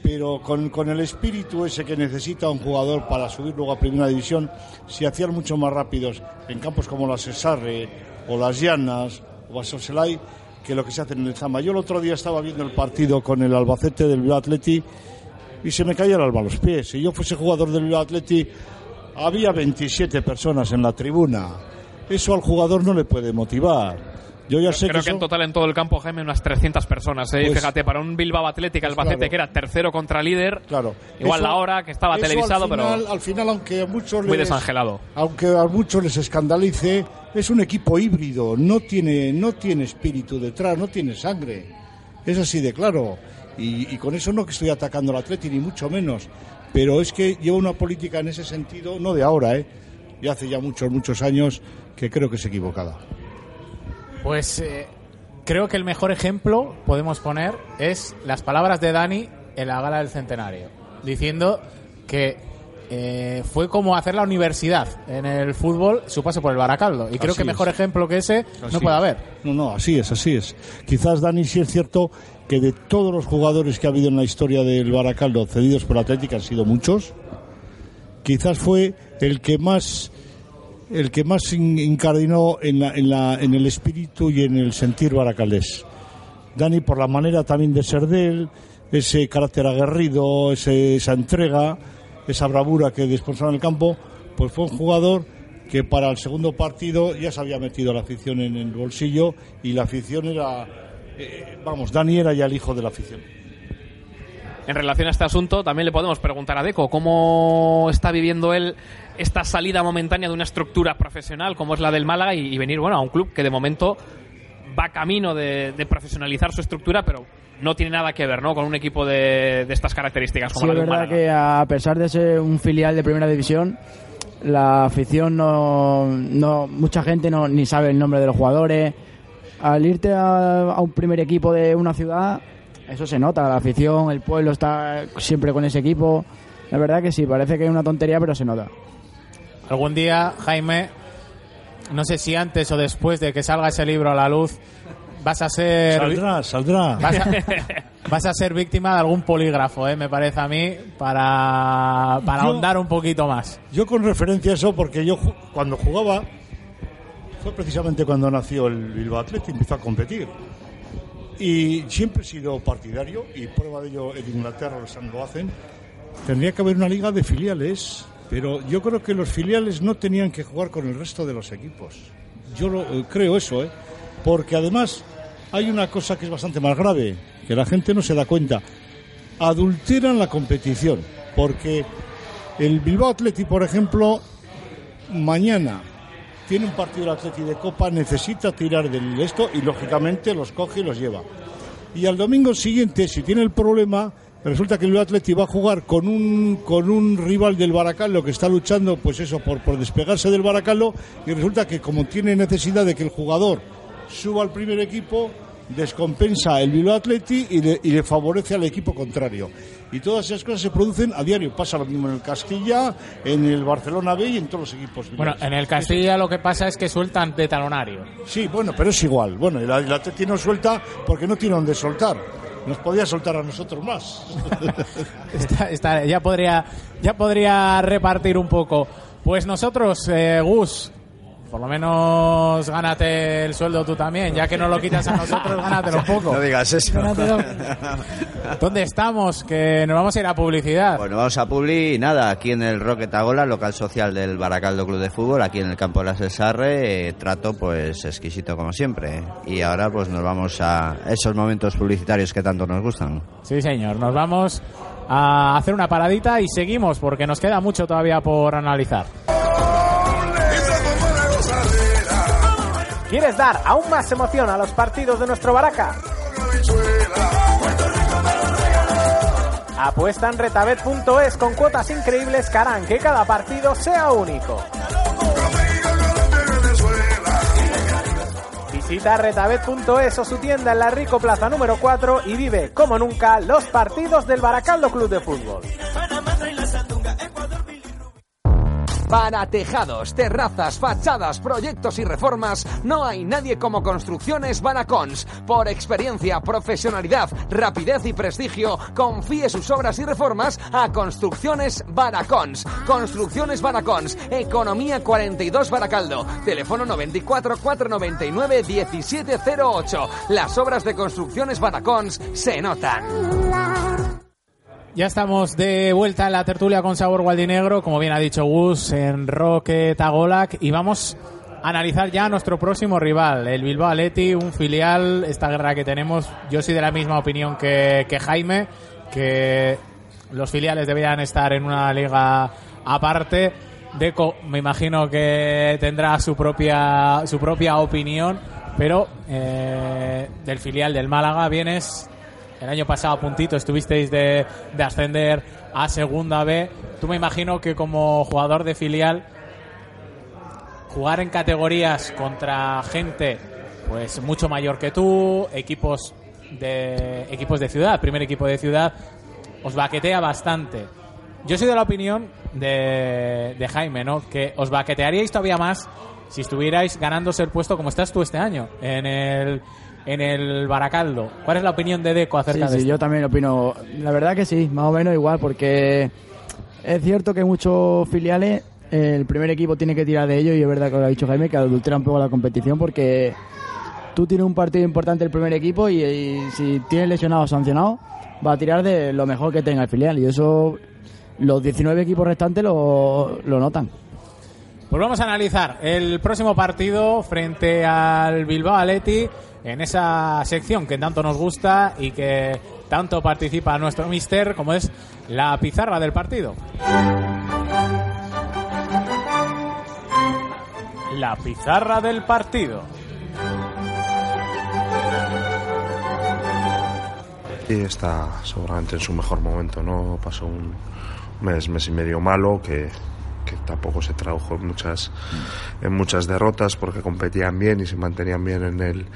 pero con, con el espíritu ese que necesita un jugador para subir luego a primera división, se hacían mucho más rápidos en campos como la Cesarre o las Llanas o Basoselay que lo que se hace en el Zama. Yo el otro día estaba viendo el partido con el Albacete del Atleti y se me caía el alba a los pies. Si yo fuese jugador del Atleti, había 27 personas en la tribuna. Eso al jugador no le puede motivar. Yo ya sé Creo que, que en total en todo el campo, Jaime, unas 300 personas. ¿eh? Pues- Fíjate, para un Bilbao Atlética, el Pues Albacete, claro. que era tercero contra líder, Claro. igual Eso- la hora, que estaba televisado, al final, pero Al final, aunque a muchos muy les, desangelado. aunque a muchos les escandalice, es un equipo híbrido, no tiene, no tiene espíritu detrás, no tiene sangre. Es así de claro. Y, y con eso no que estoy atacando al Atleti, ni mucho menos. Pero es que lleva una política en ese sentido, no de ahora, ¿eh? Y hace ya muchos, muchos años que creo que es equivocada. Pues eh, creo que el mejor ejemplo podemos poner es las palabras de Dani en la gala del centenario, diciendo que eh, fue como hacer la universidad en el fútbol su paso por el Baracaldo. Y creo Así que mejor es. ejemplo que ese Así no puede es. haber. No, no, así es, así es. Quizás, Dani, sí es cierto que de todos los jugadores que ha habido en la historia del Baracaldo cedidos por Atlética han sido muchos, quizás fue el que más el que más in- incardinó en, el espíritu y en el sentir baracaldés. Dani, por la manera también de ser de él, ese carácter aguerrido, esa entrega, esa bravura que desponsaba en el campo, pues fue un jugador que para el segundo partido ya se había metido la afición en el bolsillo y la afición era, eh, vamos, Dani era ya el hijo de la afición. En relación a este asunto, también le podemos preguntar a Deco cómo está viviendo él esta salida momentánea de una estructura profesional como es la del Málaga y, y venir bueno a un club que de momento va camino de, de profesionalizar su estructura, pero no tiene nada que ver ¿no? con un equipo de, de estas características como Sí, la es del verdad Málaga. que a pesar de ser un filial de primera división, la afición no, no mucha gente no ni sabe el nombre de los jugadores. Al irte a, a un primer equipo de una ciudad, eso se nota, la afición, el pueblo está siempre con ese equipo. La verdad que sí, parece que es una tontería, pero se nota. Algún día, Jaime, no sé si antes o después de que salga ese libro a la luz, vas a ser... Saldrá, saldrá. Vas a, vas a ser víctima de algún polígrafo, ¿eh? me parece a mí, para, para Yo- ahondar un poquito más. Yo con referencia a eso, porque yo cuando jugaba, fue precisamente cuando nació el Bilbao Athletic, empezó a competir. Y siempre he sido partidario, y prueba de ello en Inglaterra lo hacen, tendría que haber una liga de filiales, pero yo creo que los filiales no tenían que jugar con el resto de los equipos. Yo lo, eh, creo eso, ¿eh? porque además hay una cosa que es bastante más grave, que la gente no se da cuenta. Adulteran la competición, porque el Bilbao Athletic, por ejemplo, mañana tiene un partido del Atleti de Copa, necesita tirar del esto y lógicamente los coge y los lleva. Y al domingo siguiente, si tiene el problema, resulta que el Atleti va a jugar con un, con un rival del Baracaldo que está luchando, pues eso, por, por despegarse del Baracaldo, y resulta que como tiene necesidad de que el jugador suba al primer equipo, descompensa el Bilbao Atleti y le, y le favorece al equipo contrario. Y todas esas cosas se producen a diario. Pasa lo mismo en el Castilla, en el Barcelona B y en todos los equipos. Bueno, en el Castilla lo que pasa es que sueltan de talonario. Sí, bueno, pero es igual. Bueno, el, el Atleti no suelta porque no tiene donde soltar. Nos podía soltar a nosotros más. Está- está- ya podría ya podría repartir un poco. Pues nosotros, eh, Gus, por lo menos gánate el sueldo tú también, ya que no lo quitas a nosotros, gánatelo un poco. No digas eso. ¿Dónde estamos? Que nos vamos a ir a publicidad. Bueno, vamos a Publi y nada, aquí en el Rocket Agola, local social del Baracaldo Club de Fútbol, aquí en el campo de la Cesarre, eh, trato pues exquisito como siempre. Y ahora pues nos vamos a esos momentos publicitarios que tanto nos gustan. Sí, señor. Nos vamos a hacer una paradita y seguimos porque nos queda mucho todavía por analizar. ¿Quieres dar aún más emoción a los partidos de nuestro Baraca? Apuesta en retabet.es con cuotas increíbles que harán que cada partido sea único. Visita retabet.es o su tienda en la Rico Plaza número 4 y vive como nunca los partidos del Baracaldo Club de Fútbol. Para tejados, terrazas, fachadas, proyectos y reformas, no hay nadie como Construcciones Baracons. Por experiencia, profesionalidad, rapidez y prestigio, confíe sus obras y reformas a Construcciones Baracons. Construcciones Baracons, Economía 42 Baracaldo, teléfono 94 499 1708. Las obras de Construcciones Baracons se notan. Ya estamos de vuelta en la tertulia con sabor gualdinegro, como bien ha dicho Gus, en Roque Tagolac, y vamos a analizar ya nuestro próximo rival, el Bilbao Athletic, un filial, esta guerra que tenemos. Yo soy de la misma opinión que, que Jaime, que los filiales deberían estar en una liga aparte. Deco, me imagino que tendrá su propia, su propia opinión, pero eh, del filial del Málaga vienes el año pasado a puntito estuvisteis de, de ascender a segunda B. Tú me imagino que como jugador de filial jugar en categorías contra gente pues mucho mayor que tú, equipos de equipos de ciudad, primer equipo de ciudad, os baquetea bastante. Yo soy de la opinión de, de Jaime, ¿no? Que os baquetearíais todavía más si estuvierais ganándose el puesto como estás tú este año en el en el Baracaldo. ¿Cuál es la opinión de Deco acerca Sí, de sí, esto? yo también opino. La verdad que sí, más o menos igual, porque es cierto que muchos filiales, el primer equipo tiene que tirar de ellos, y es verdad que lo ha dicho Jaime, que adultera un poco la competición, porque tú tienes un partido importante el primer equipo y, y si tienes lesionado o sancionado, va a tirar de lo mejor que tenga el filial, y eso los 19 equipos restantes lo, lo notan. Pues vamos a analizar el próximo partido frente al Bilbao Athletic en esa sección que tanto nos gusta y que tanto participa nuestro mister como es la pizarra del partido. La pizarra del partido. Sí, está seguramente en su mejor momento, ¿no? Pasó un mes, mes y medio malo que, que tampoco se tradujo en muchas, en muchas derrotas porque competían bien y se mantenían bien en el,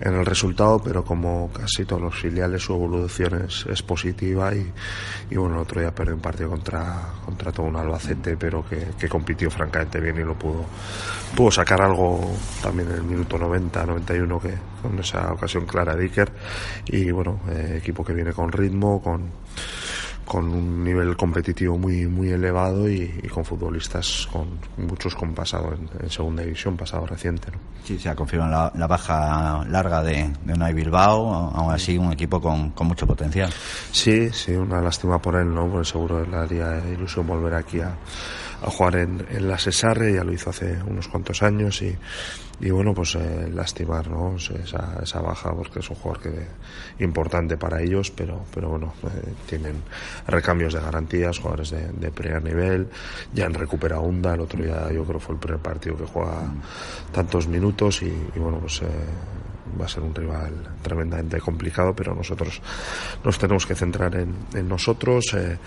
en el resultado, pero como casi todos los filiales su evolución es, es positiva y, y bueno, el otro día perdió un partido contra, contra todo un Albacete, pero que, que compitió francamente bien y lo pudo, pudo sacar algo también en el minuto 90, 91 que con esa ocasión clara de Iker. Y bueno, eh, equipo que viene con ritmo, con con un nivel competitivo muy muy elevado y, y con futbolistas con muchos con pasado en, en segunda división, pasado reciente. ¿no? Sí, se ha confirmado la, la baja larga de, de Unai Bilbao, aún así un equipo con, con mucho potencial. Sí, sí, una lástima por él, ¿no? Porque seguro le haría ilusión volver aquí a, a jugar en, en la Cesarre, ya lo hizo hace unos cuantos años y, y bueno, pues eh, lastimar, ¿no? Esa, esa baja porque es un jugador que importante para ellos, pero, pero bueno, eh, tienen recambios de garantías, jugadores de, primer nivel, ya han recuperado Hunda, el otro día yo creo fue el primer partido que juega tantos minutos y, y bueno, pues eh, va a ser un rival tremendamente complicado, pero nosotros nos tenemos que centrar en, en nosotros, eh,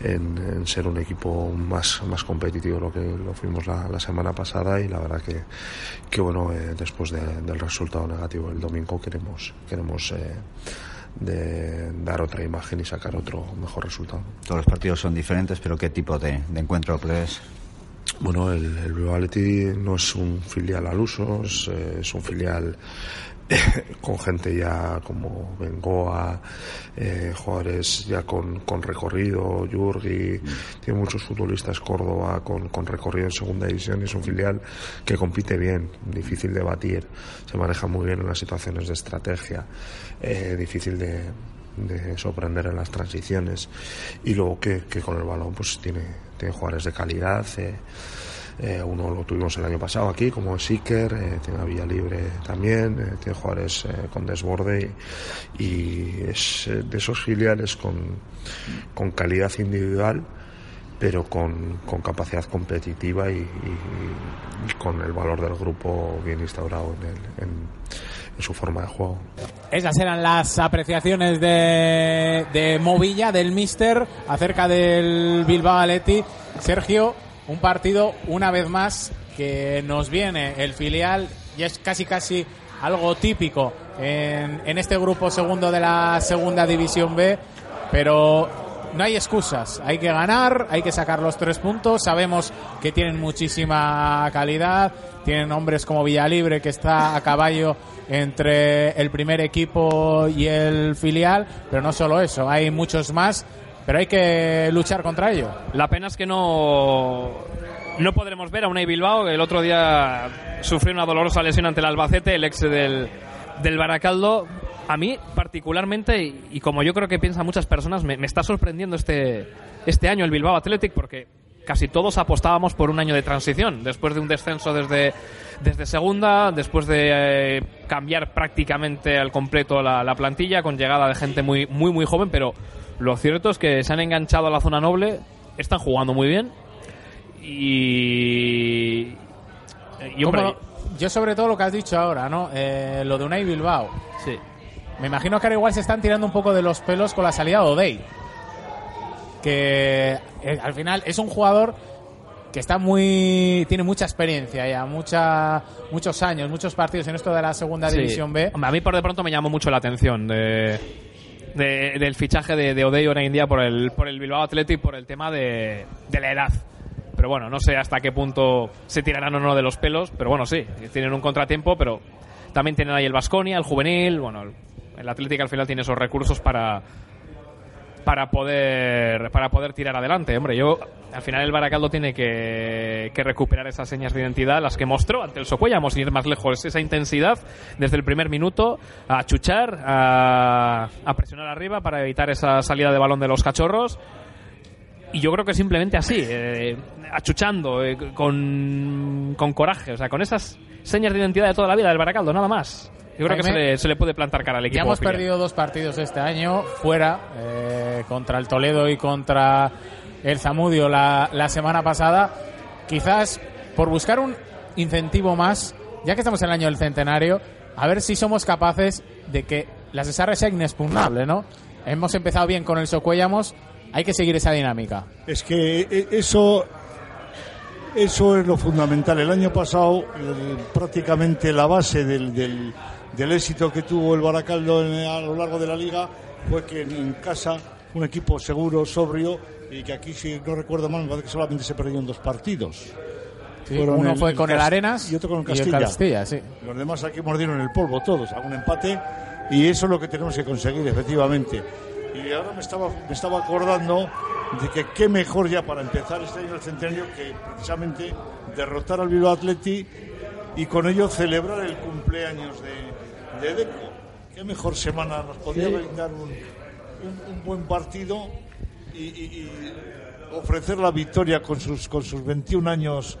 en, en ser un equipo más, más competitivo lo que lo fuimos la, la semana pasada y la verdad que, que bueno, eh, después de- del resultado negativo del domingo queremos, queremos eh, de dar otra imagen y sacar otro mejor resultado. Todos los partidos son diferentes, pero ¿qué tipo de, de encuentro prevés? Bueno, el, el Athletic no es un filial al uso, es, eh, es un filial con gente ya como Bengoa, eh, jugadores ya con, con recorrido, Yurgi, tiene muchos futbolistas Córdoba con, con recorrido en segunda división y es un filial que compite bien, difícil de batir, se maneja muy bien en las situaciones de estrategia, eh, difícil de, de sorprender en las transiciones. Y luego que, que con el balón pues tiene, tiene jugadores de calidad eh, eh, uno lo tuvimos el año pasado aquí como es Iker eh, tiene a Villa Libre también eh, tiene jugadores eh, con desborde y, es de esos filiales con, con calidad individual pero con, con capacidad competitiva y, con el valor del grupo bien instaurado en, en- su forma de juego. Esas eran las apreciaciones de, de Movilla, del Mister, acerca del Bilbao Athletic. Sergio, un partido, una vez más, que nos viene el filial y es casi casi algo típico en, este grupo segundo de la segunda división B, pero no hay excusas, hay que ganar, hay que sacar los tres puntos, sabemos que tienen muchísima calidad, tienen hombres como Villalibre que está a caballo entre el primer equipo y el filial, pero no solo eso, hay muchos más, pero hay que luchar contra ello. La pena es que no, no podremos ver a Unai Bilbao, que el otro día sufrió una dolorosa lesión ante el Albacete, el ex del, del Baracaldo. A mí, particularmente, y, como yo creo que piensan muchas personas, me, me está sorprendiendo este, este año el Bilbao Athletic, porque casi todos apostábamos por un año de transición, después de un descenso desde, desde segunda, después de eh, cambiar prácticamente al completo la, la plantilla, con llegada de gente muy, muy, muy joven, pero lo cierto es que se han enganchado a la zona noble, están jugando muy bien y... y hombre, yo sobre todo lo que has dicho ahora, ¿no? Eh, lo de Unai Bilbao. Sí. Me imagino que ahora igual se están tirando un poco de los pelos con la salida de Odey. Que eh, al final es un jugador que está muy tiene mucha experiencia ya, mucha muchos años, muchos partidos en esto de la segunda Sí. división B. Hombre, a mí por de pronto me llamó mucho la atención de, de- del fichaje de, de Odey hoy en día por el, por el Bilbao Athletic por el tema de, de la edad. Pero bueno, no sé hasta qué punto se tirarán o no de los pelos, pero bueno, sí, tienen un contratiempo, pero también tienen ahí el Vasconia, el juvenil, bueno, el, el Athletic al final tiene esos recursos para para poder para poder tirar adelante. Hombre, yo al final el Baracaldo tiene que, recuperar esas señas de identidad, las que mostró ante el Socuellamos, sin ir más lejos, esa intensidad desde el primer minuto, a chuchar, a, a presionar arriba para evitar esa salida de balón de los cachorros. Y yo creo que simplemente así, eh, achuchando, eh, con, con coraje, o sea, con esas señas de identidad de toda la vida del Baracaldo, nada más. Yo creo que se Jaime, le, se le puede plantar cara al equipo. Ya hemos perdido dos partidos este año fuera, eh, contra el Toledo y contra el Zamudio la, la semana pasada. Quizás por buscar un incentivo más, ya que estamos en el año del centenario, a ver si somos capaces de que la Cesarre sea inexpugnable, ¿no? Hemos empezado bien con el Socuellamos, hay que seguir esa dinámica. Es que eh, eso, eso es lo fundamental. El año pasado, eh, prácticamente la base del, del, del éxito que tuvo el Baracaldo en- a lo largo de la liga fue que en, casa un equipo seguro, sobrio, y que aquí, si no recuerdo mal, me parece que solamente se perdieron dos partidos. Sí, uno fue con el Arenas y otro con el Castilla. Sí. Los demás aquí mordieron el polvo todos, algún empate y eso es lo que tenemos que conseguir efectivamente. Y ahora me estaba, me estaba acordando de que qué mejor ya para empezar este año el centenario que precisamente derrotar al Bilbao Athletic y con ello celebrar el cumpleaños de, de Deco. Qué mejor semana nos podría Sí. brindar un, un- un buen partido y, y- y ofrecer la victoria con sus, con sus 21 años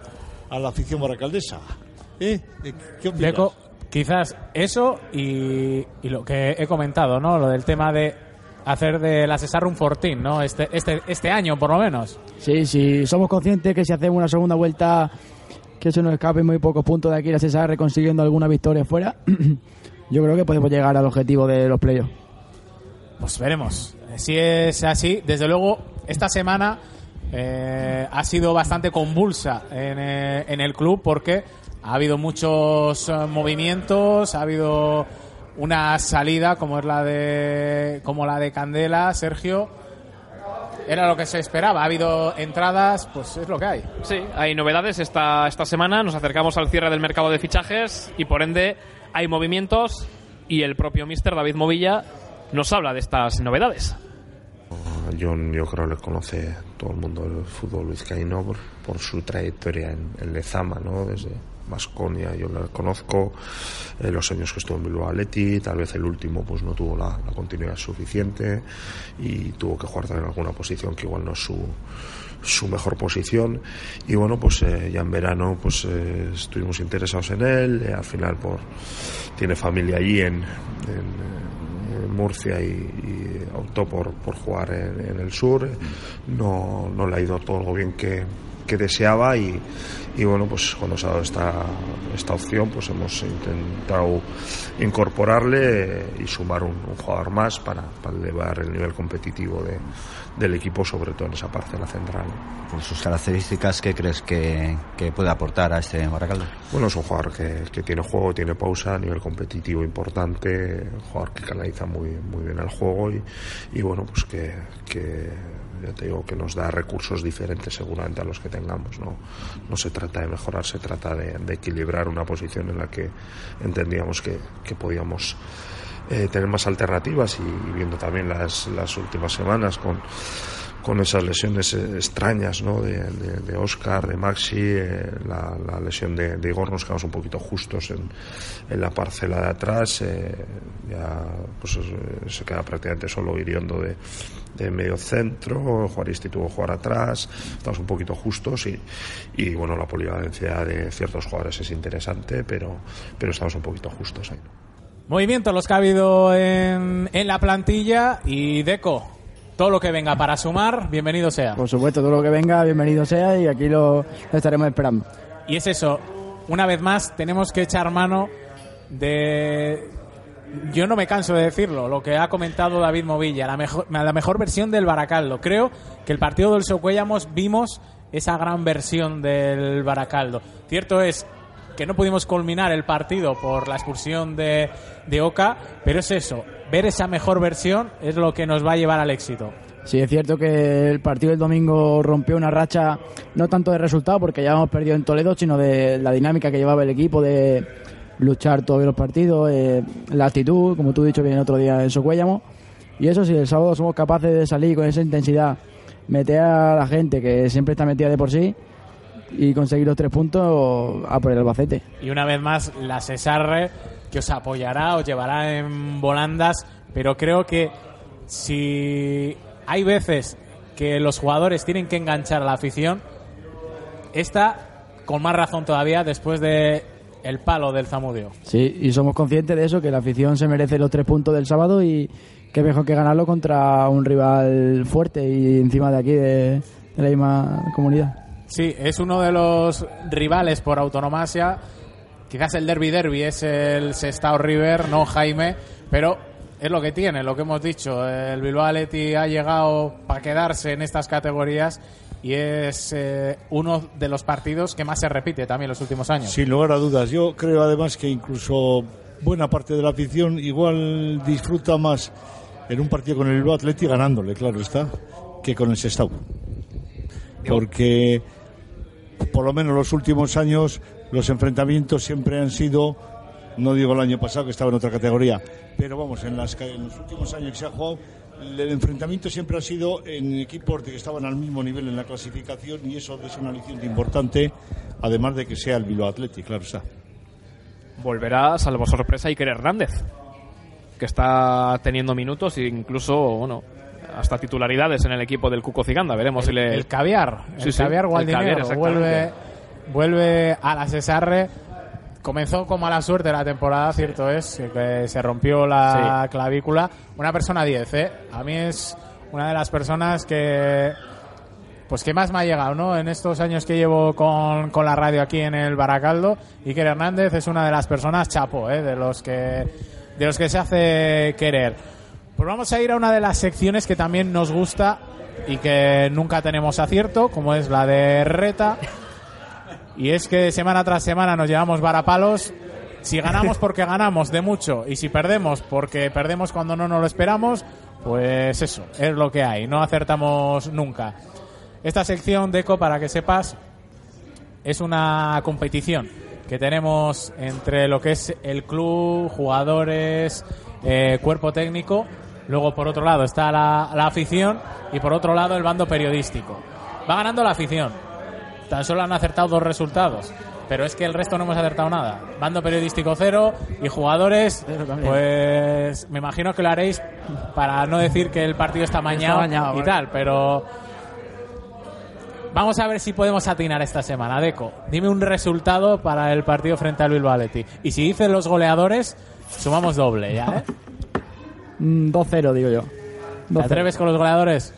a la afición baracaldesa. ¿Eh? ¿Qué opinas? Deco, quizás eso y, y lo que he comentado, ¿no? Lo del tema de hacer de la Cesar un fortín, ¿no? Este, este, este año, por lo menos. Sí, sí, somos conscientes que si hacemos una segunda vuelta, que se nos escape muy pocos puntos de aquí la Cesar consiguiendo alguna victoria fuera. yo creo que podemos llegar al objetivo de los playoffs. Pues veremos. Si es así, desde luego, esta semana eh, ha sido bastante convulsa en, eh, en el club porque ha habido muchos eh, movimientos, ha habido una salida como es la de como la de Candela, Sergio. Era lo que se esperaba. Ha habido entradas, pues es lo que hay. Sí, hay novedades esta, esta semana. Nos acercamos al cierre del mercado de fichajes y por ende hay movimientos y el propio mister David Movilla nos habla de estas novedades. John yo creo que le conoce todo el mundo del fútbol vizcaíno por, por su trayectoria en, en Lezama, ¿no? Desde Vasconia yo le conozco, eh, los años que estuvo en Bilbao Athletic, tal vez el último pues no tuvo la, la continuidad suficiente y tuvo que jugar en alguna posición que igual no es su su mejor posición. Y bueno pues eh, ya en verano pues eh, estuvimos interesados en él. Eh, al final por tiene familia allí en, en, Murcia y, optó por, por jugar en, en, el sur. No, no le ha ido todo lo bien que, que deseaba y, y, bueno pues cuando se ha dado esta, esta opción pues hemos intentado incorporarle y sumar un, un jugador más para, para elevar el nivel competitivo de, del equipo, sobre todo en esa parcela central. Por sus características, ¿qué crees que, que puede aportar a este Baracaldo? Bueno, es un jugador que, que, tiene juego, tiene pausa, a nivel competitivo importante, un jugador que canaliza muy, muy bien el juego y, y bueno, pues que, que ya te digo que nos da recursos diferentes seguramente a los que tengamos. No, no se trata de mejorar, se trata de, de equilibrar una posición en la que entendíamos que, que podíamos eh, tener más alternativas y, y, viendo también las, las últimas semanas con, con esas lesiones eh, extrañas ¿no? de, Oscar, de Maxi, eh, la, lesión de, de, Igor, nos quedamos un poquito justos en, la parcela de atrás, eh, ya pues, se queda prácticamente solo Iriondo de, medio centro, Juaristi tuvo que jugar atrás, estamos un poquito justos y, bueno, la polivalencia de ciertos jugadores es interesante, pero, pero estamos un poquito justos ahí. Movimientos los que ha habido en la plantilla y Deco, todo lo que venga para sumar, bienvenido sea. Por supuesto, todo lo que venga, bienvenido sea y aquí lo, estaremos esperando. Y es eso, una vez más tenemos que echar mano de yo no me canso de decirlo, lo que ha comentado David Movilla, la mejor, la mejor versión del Baracaldo. Creo que el partido del Socuellamos vimos esa gran versión del Baracaldo. Cierto es que no pudimos culminar el partido por la expulsión de, de Oca, pero es eso, ver esa mejor versión es lo que nos va a llevar al éxito. Sí, es cierto que el partido del domingo rompió una racha, no tanto de resultado, porque ya hemos perdido en Toledo, sino de la dinámica que llevaba el equipo de luchar todos los partidos, eh, la actitud, como tú has dicho bien el otro día en Socuéllamo. Y eso, si el sábado somos capaces de salir con esa intensidad, meter a la gente que siempre está metida de por sí y conseguir los tres puntos a por el Albacete. Y una vez más, la Cesarre que os apoyará, os llevará en volandas, pero creo que si hay veces que los jugadores tienen que enganchar a la afición, esta con más razón todavía después de el palo del Zamudio. Sí, y somos conscientes de eso, que la afición se merece los tres puntos del sábado y qué mejor que ganarlo contra un rival fuerte y encima de aquí de, de la misma comunidad. Sí, es uno de los rivales por autonomasia. Quizás el derby derby es el Sestao River, no Jaime, pero es lo que tiene, lo que hemos dicho. El Bilbao Athletic ha llegado para quedarse en estas categorías y es eh, uno de los partidos que más se repite también los últimos años. Sin lugar a dudas. Yo creo además que incluso buena parte de la afición igual disfruta más en un partido con el Bilbao Athletic ganándole, claro está, que con el Sestao. Porque por lo menos los últimos años los enfrentamientos siempre han sido no digo el año pasado que estaba en otra categoría, pero vamos, en, las, en los últimos años que se ha jugado, el enfrentamiento siempre ha sido en equipos de que estaban al mismo nivel en la clasificación y eso es una aliciente importante, además de que sea el Bilbao Athletic, claro está. Volverá, salvo sorpresa, Iker Hernández, que está teniendo minutos e incluso, bueno, hasta titularidades en el equipo del Cuco Ciganda. Veremos el, si le. El caviar. Sí, el sí, caviar Gualdinero. vuelve, vuelve a la Cesarre. Comenzó con mala suerte la temporada, cierto es, que se rompió la sí. clavícula. Una persona 10, ¿eh? A mí es una de las personas que. Pues que más me ha llegado, ¿no? En estos años que llevo con, con la radio aquí en el Baracaldo. Iker Hernández es una de las personas chapo, ¿eh? De los que de los que se hace querer. Pues vamos a ir a una de las secciones que también nos gusta y que nunca tenemos acierto, como es la de reta. Y es que semana tras semana nos llevamos varapalos. Si ganamos porque ganamos de mucho y si perdemos porque perdemos cuando no nos lo esperamos, pues eso, es lo que hay. No acertamos nunca. Esta sección, Deco, para que sepas, es una competición que tenemos entre lo que es el club, jugadores, eh, cuerpo técnico. Luego, por otro lado, está la, la afición y por otro lado, el bando periodístico. Va ganando la afición. Tan solo han acertado dos resultados. Pero es que el resto no hemos acertado nada. Bando periodístico cero y jugadores, pues me imagino que lo haréis para no decir que el partido está mañado, mañado, y vale. tal, pero vamos a ver si podemos atinar esta semana. Deco, dime un resultado para el partido frente al Bilbao Athletic. Y si dices los goleadores, sumamos doble, ¿ya? ¿eh? Mm, 2-0, digo yo. ¿Te 2-0. atreves con los goleadores?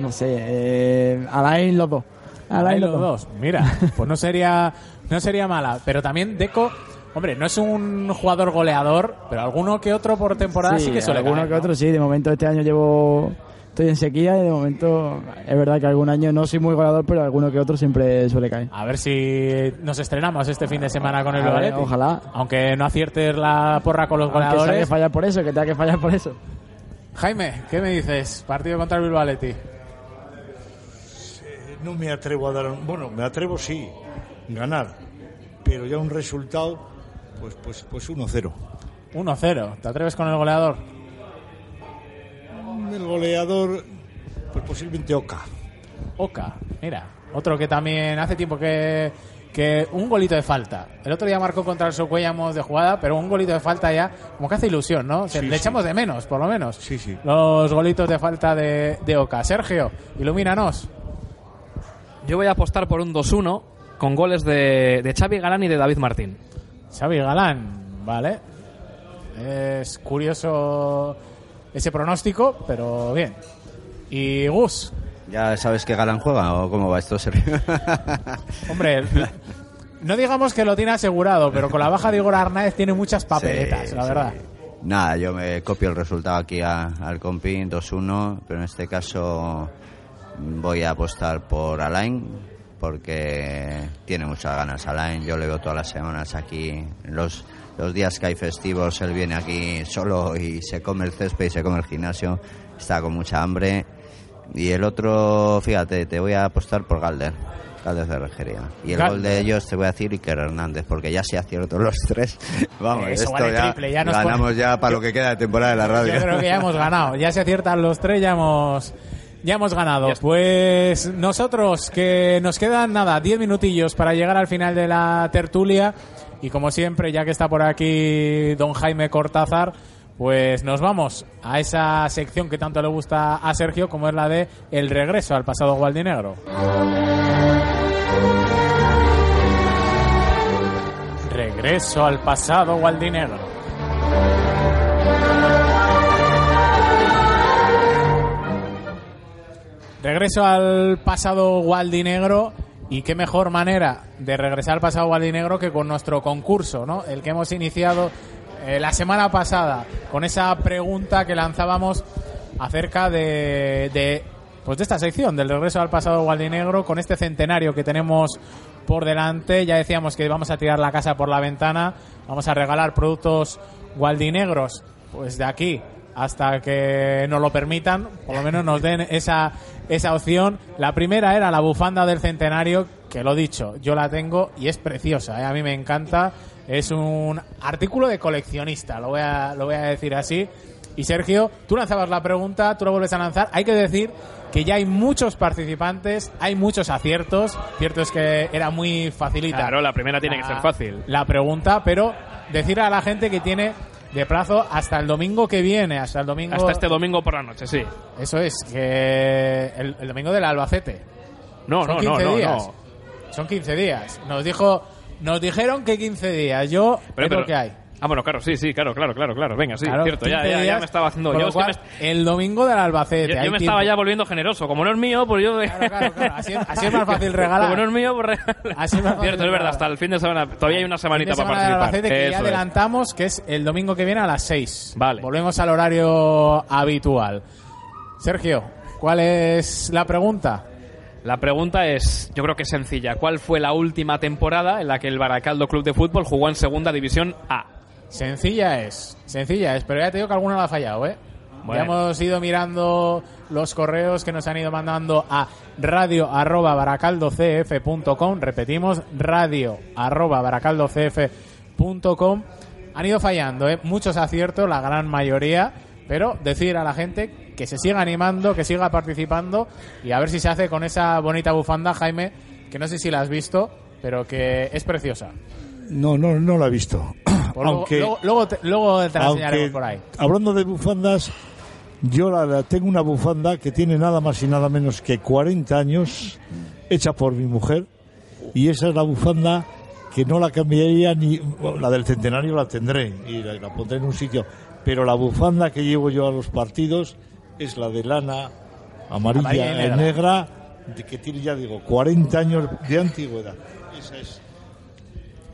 No sé, eh, Alain los dos. Alain los dos. Mira, pues no sería, no sería mala. Pero también Deco, hombre, no es un jugador goleador, pero alguno que otro por temporada sí, que suele alguno caer, que ¿no? otro sí. De momento este año llevo... Estoy en sequía y de momento es verdad que algún año no soy muy goleador, pero alguno que otro siempre suele caer. A ver si nos estrenamos este fin de semana con el Athletic. ojalá. Aunque no aciertes la porra con los Aunque sea que goleadores. fallar por eso, que tenga que fallar por eso. Jaime, ¿qué me dices? Partido contra el Bilbao Athletic. No me atrevo a dar, un- bueno, me atrevo sí, ganar, pero ya un resultado, pues, pues, pues 1-0. 1-0. ¿Te atreves con el goleador? El goleador, pues posiblemente Oca. Oca, mira, otro que también hace tiempo que, que un golito de falta. El otro día marcó contra el Socuellamos de jugada, pero un golito de falta ya como que hace ilusión, ¿no? O sea, Sí, le sí. echamos de menos, por lo menos. Sí, sí. Los golitos de falta de, de Oca. Sergio, ilumínanos. Yo voy a apostar por un 2-1 con goles de, de Xavi Galán y de David Martín. Xavi Galán, vale. Es curioso ese pronóstico, pero bien. Y Gus, ¿Ya sabes que Galán juega o cómo va esto, hombre, no digamos que lo tiene asegurado, pero con la baja de Igor Arnaez tiene muchas papeletas, Sí, la sí. verdad. Nada, yo me copio el resultado aquí a- al compi 2-1, pero en este caso voy a apostar por Alain porque tiene muchas ganas Alain. Yo le veo todas las semanas aquí. Los, los días que hay festivos, él viene aquí solo y se come el césped y se come el gimnasio. Está con mucha hambre. Y el otro, fíjate, te voy a apostar por Galder. Galder de Regería. Y el Galder. gol de ellos te voy a decir Iker Hernández, porque ya se acierto los tres. Vamos, Eso esto vale ya, triple, ya nos ganamos pone- ya para lo que queda de temporada de la radio. Yo creo que ya hemos ganado. Ya se aciertan los tres, ya hemos, ya hemos ganado. Pues nosotros, que nos quedan nada, 10 minutillos para llegar al final de la tertulia. Y como siempre, ya que está por aquí don Jaime Cortázar, pues nos vamos a esa sección que tanto le gusta a Sergio, como es la de el regreso al pasado gualdinegro. Regreso al pasado gualdinegro. Regreso al pasado gualdinegro y qué mejor manera de regresar al pasado gualdinegro que con nuestro concurso, ¿no? El que hemos iniciado eh, la semana pasada con esa pregunta que lanzábamos acerca de, de pues de esta sección del regreso al pasado gualdinegro con este centenario que tenemos por delante. Ya decíamos que vamos a tirar la casa por la ventana, vamos a regalar productos gualdinegros pues de aquí hasta que nos lo permitan, por lo menos nos den esa, esa opción. La primera era la bufanda del centenario, que lo dicho, yo la tengo y es preciosa, ¿eh? a mí me encanta. Es un artículo de coleccionista, lo voy a, lo voy a decir así. Y Sergio, tú lanzabas la pregunta, tú la vuelves a lanzar. Hay que decir que ya hay muchos participantes, hay muchos aciertos. Cierto es que era muy facilita. Claro, la primera tiene que ser fácil. La pregunta, pero decir a la gente que tiene de plazo hasta el domingo que viene, hasta el domingo. Hasta este domingo por la noche, sí. Eso es, que el, el domingo del Albacete. No, Son no, 15 no, no, días. no. Son 15 días. Nos dijo, nos dijeron que 15 días. Yo Pero, es pero lo que hay. Ah, bueno, claro, sí, sí, claro, claro, claro, claro. Venga, sí, Claro, cierto, ya, 15 ya, ya me estaba haciendo. Yo, lo es que cual, me, el domingo del Albacete. yo- me tiempo. estaba ya volviendo generoso. Como no es mío, pues yo. Claro, claro, claro. Así, así es más fácil regalar. Como no es mío, pues regalar. Así es más fácil Cierto, es verdad, hasta el fin de semana. Todavía hay una semanita para semana del participar. Albacete que ya es. adelantamos, que es el domingo que viene a las 6. Vale. Volvemos al horario habitual. Sergio, ¿cuál es la pregunta? La pregunta es, yo creo que es sencilla. ¿Cuál fue la última temporada en la que el Baracaldo Club de Fútbol jugó en Segunda División A? Sencilla es, sencilla es, pero ya te digo que alguna la ha fallado, ¿eh? Bueno. Ya hemos ido mirando los correos que nos han ido mandando a radio arroba baracaldocf.com, repetimos, radio arroba baracaldocf.com. Han ido fallando, ¿eh? Muchos aciertos, la gran mayoría, pero decir a la gente que se siga animando, que siga participando y a ver si se hace con esa bonita bufanda, Jaime, que no sé si la has visto, pero que es preciosa. No, no, no la he visto. Pues luego- Aunque, luego, luego te, luego te la aunque, enseñaremos por ahí. hablando de bufandas, yo la, la- tengo una bufanda que tiene nada más y nada menos que 40 años, hecha por mi mujer, y esa es la bufanda que no la cambiaría ni la del centenario la tendré y la, la pondré en un sitio, pero la bufanda que llevo yo a los partidos es la de lana amarilla Amarilla y negra. que tiene ya digo 40 años de antigüedad.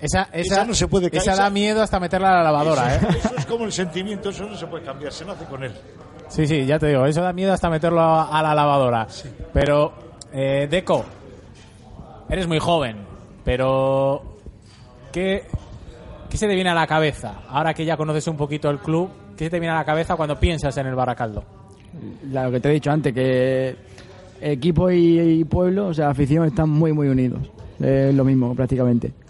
Esa es. Esa, no se puede esa da miedo hasta meterla a la lavadora, eso, ¿eh? eso es como el sentimiento, eso no se puede cambiar, se nace con él. Sí, sí, ya te digo, eso da miedo hasta meterlo a, a la lavadora. Pero, eh, Deco, eres muy joven, pero ¿qué, ¿qué se te viene a la cabeza? Ahora que ya conoces un poquito el club, ¿qué se te viene a la cabeza cuando piensas en el Baracaldo? Lo que te he dicho antes, que equipo y, y pueblo, o sea, afición están muy, muy unidos. Es lo mismo prácticamente.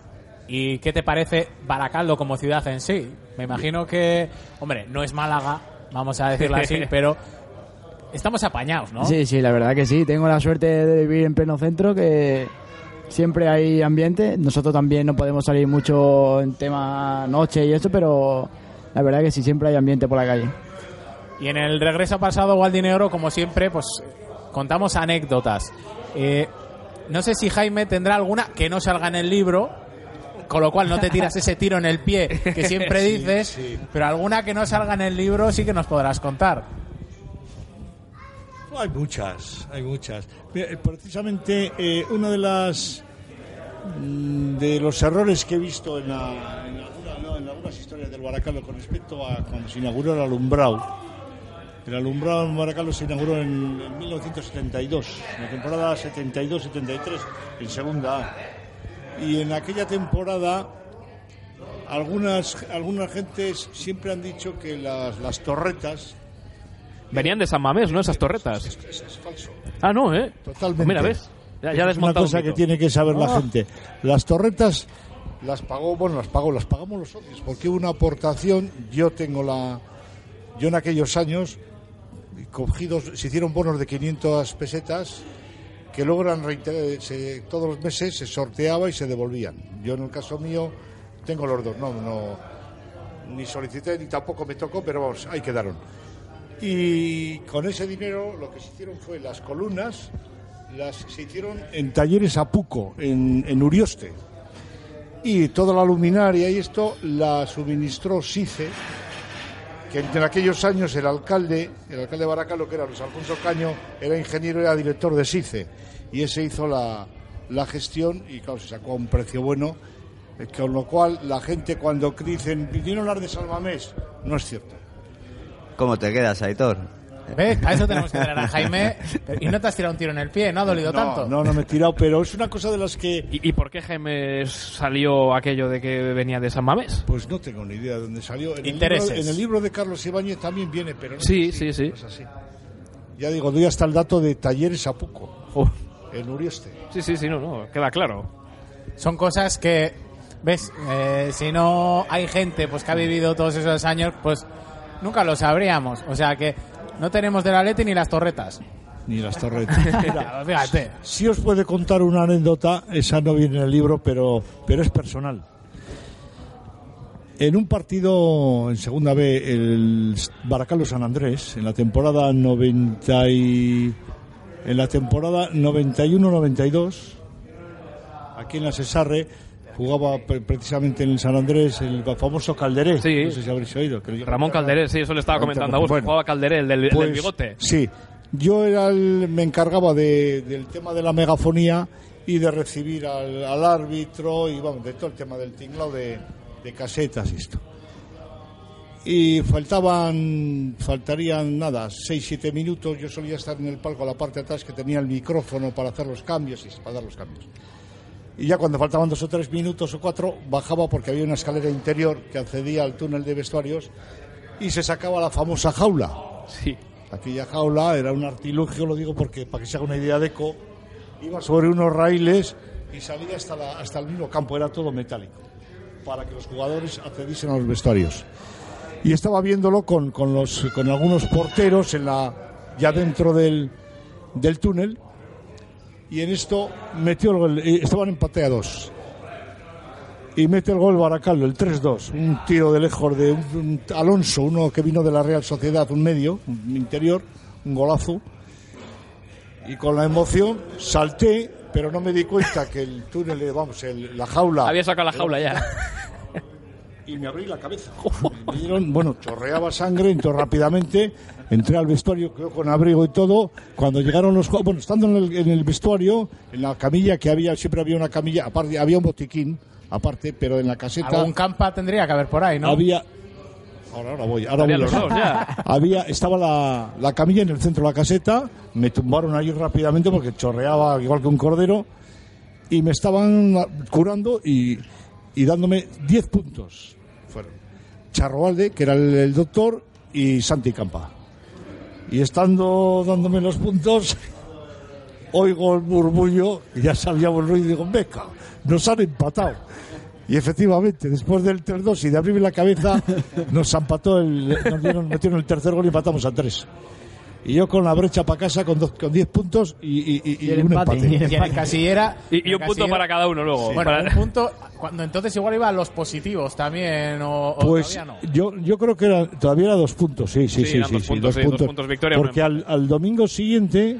¿Y qué te parece Baracaldo como ciudad en sí? Me imagino que, hombre, no es Málaga, vamos a decirlo así, pero estamos apañados, ¿no? Sí, sí, la verdad que sí. Tengo la suerte de vivir en pleno centro, que siempre hay ambiente. Nosotros también no podemos salir mucho en tema noche y eso, pero la verdad que sí, siempre hay ambiente por la calle. Y en el regreso pasado, Waldinegro, como siempre, pues contamos anécdotas. Eh, no sé si Jaime tendrá alguna que no salga en el libro, con lo cual no te tiras ese tiro en el pie que siempre Sí, dices, sí. pero alguna que no salga en el libro sí que nos podrás contar. Hay muchas, hay muchas. Eh, Precisamente eh, una de las mm, de los errores que he visto en, la- en alguna- no, en algunas historias del Baracaldo con respecto a cuando se inauguró el alumbrado. El alumbrado en Baracaldo se inauguró en, en 1972, en la temporada 72-73, en segunda A. Y en aquella temporada algunas algunas gentes siempre han dicho que las, las torretas Venían de San Mamés, ¿no? Esas torretas. es, es falso. Ah, no, ¿eh? Totalmente. Mira, ¿ves? Ya, ya es una cosa un que tiene que saber la Ah. gente. Las torretas las pagó, bueno, las pagó, las pagamos los socios, porque hubo una aportación, yo tengo la, yo en aquellos años, cogidos, se hicieron bonos de 500 pesetas, que luego eran todos los meses se sorteaba y se devolvían. Yo en el caso mío tengo los dos, no, no, ni solicité ni tampoco me tocó, pero vamos, ahí quedaron. Y con ese dinero lo que se hicieron fue las columnas, las se hicieron en talleres Apuco, en, en Urioste. Y toda la luminaria y esto la suministró SICE, que en aquellos años el alcalde, el alcalde de Baracaldo, que era Luis Alfonso Caño, era ingeniero, era director de SICE. Y ese hizo la, la gestión y claro, se sacó a un precio bueno, eh, con lo cual la gente cuando dicen, vinieron las de Salmamés, no es cierto. ¿Cómo te quedas, Aitor? ¿Ves? A eso tenemos que traer a Jaime. Y no te has tirado un tiro en el pie, no ha dolido no, tanto. No, no me he tirado, pero es una cosa de las que... ¿Y, y por qué Jaime salió aquello de que venía de San Mamés? Pues no tengo ni idea de dónde salió. En el, libro, Intereses. en el libro de Carlos Ibáñez también viene, pero no Sí, sé si sí, sí. es así. Ya digo, doy hasta el dato de Talleres Apuco, Uf. En Urieste. Sí, sí, sí, no, no, queda claro. Son cosas que, ves, Eh, si no hay gente pues que ha vivido todos esos años, pues nunca lo sabríamos. O sea que no tenemos de la Leti ni las torretas. Ni las torretas. Mira, Fíjate. sí os puede contar una anécdota, esa no viene en el libro, pero, pero es personal. En un partido en Segunda B, el Baracaldo San Andrés, en la temporada 90 y, en la temporada 91-92, aquí en la Cesarre, jugaba pre- precisamente en el San Andrés el famoso Calderé. Sí. No sé si habréis oído. que Ramón Calderé, sí, eso le estaba comentando a vos. Bueno. Jugaba Calderé, el del, el Pues, del bigote. Sí, yo era el- me encargaba de- del tema de la megafonía y de recibir al, al árbitro y vamos, de todo el tema del tinglado de, de casetas y esto. Y faltaban, faltarían nada, 6-7 minutos. Yo solía estar en el palco a la parte de atrás que tenía el micrófono para hacer los cambios y para dar los cambios. Y ya cuando faltaban dos o tres minutos o cuatro, bajaba porque había una escalera interior que accedía al túnel de vestuarios y se sacaba la famosa jaula. Sí. Aquella jaula era un artilugio, lo digo porque para que se haga una idea de eco, iba sobre unos raíles y salía hasta, la- hasta el mismo campo, era todo metálico, para que los jugadores accediesen a los vestuarios. Y estaba viéndolo con, con, los, con algunos porteros en la, ya dentro del, del túnel y en esto metió el gol, eh, estaban empate a dos. Y mete el gol Baracaldo, el 3-2. Un tiro de lejos de un, un Alonso, uno que vino de la Real Sociedad, un medio, un interior, un golazo. Y con la emoción salté, pero no me di cuenta que el túnel, eh, vamos, el- la jaula. Había sacado la jaula ya. Y me abrí la cabeza. Me dieron, bueno, chorreaba sangre, entonces rápidamente entré al vestuario, creo con abrigo y todo. Cuando llegaron los bueno, estando en el, en el vestuario, en la camilla que había, siempre había una camilla, aparte, había un botiquín, aparte, pero en la caseta Algún campa tendría que haber por ahí, ¿no? había. Ahora, ahora voy, ahora Había voy. los dos, ya. Había, estaba la, la camilla en el centro de la caseta, me tumbaron ahí rápidamente porque chorreaba igual que un cordero y me estaban curando y, y dándome 10 puntos. Fueron Charroalde, que era el, el doctor, y Santi Campa. Y estando dándome los puntos, oigo el murmullo y ya sabíamos el ruido y digo, beca, nos han empatado. Y efectivamente, después del 3-2 y de abrirme la cabeza, nos empató el, nos dieron, metieron el tercer gol y empatamos a 3. Y yo con la brecha para casa con, dos- con 10 puntos y, y- y- y un empate. Y en casillera. Y, y un punto para cada uno luego. Bueno, Para- un punto. Cuando entonces igual iban los positivos también, o, o Pues todavía no. yo, yo creo que era, todavía era dos puntos, sí, sí, Sí, sí, dos sí, puntos, sí, dos puntos victoria, Porque un al, al domingo siguiente,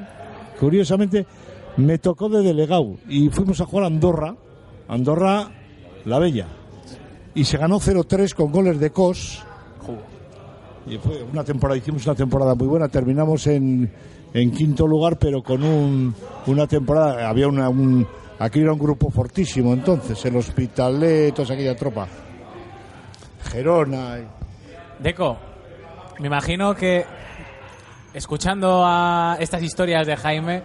curiosamente, me tocó de delegado y fuimos a jugar a Andorra, Andorra la Bella, y se ganó 0-3 con goles de Cos. Y fue una temporada, hicimos una temporada muy buena, terminamos en, en quinto lugar, pero con un, una temporada, había una, un, aquí era un grupo fortísimo entonces, el Hospitalet, toda aquella tropa. Gerona. y- Deco, me imagino que escuchando a estas historias de Jaime,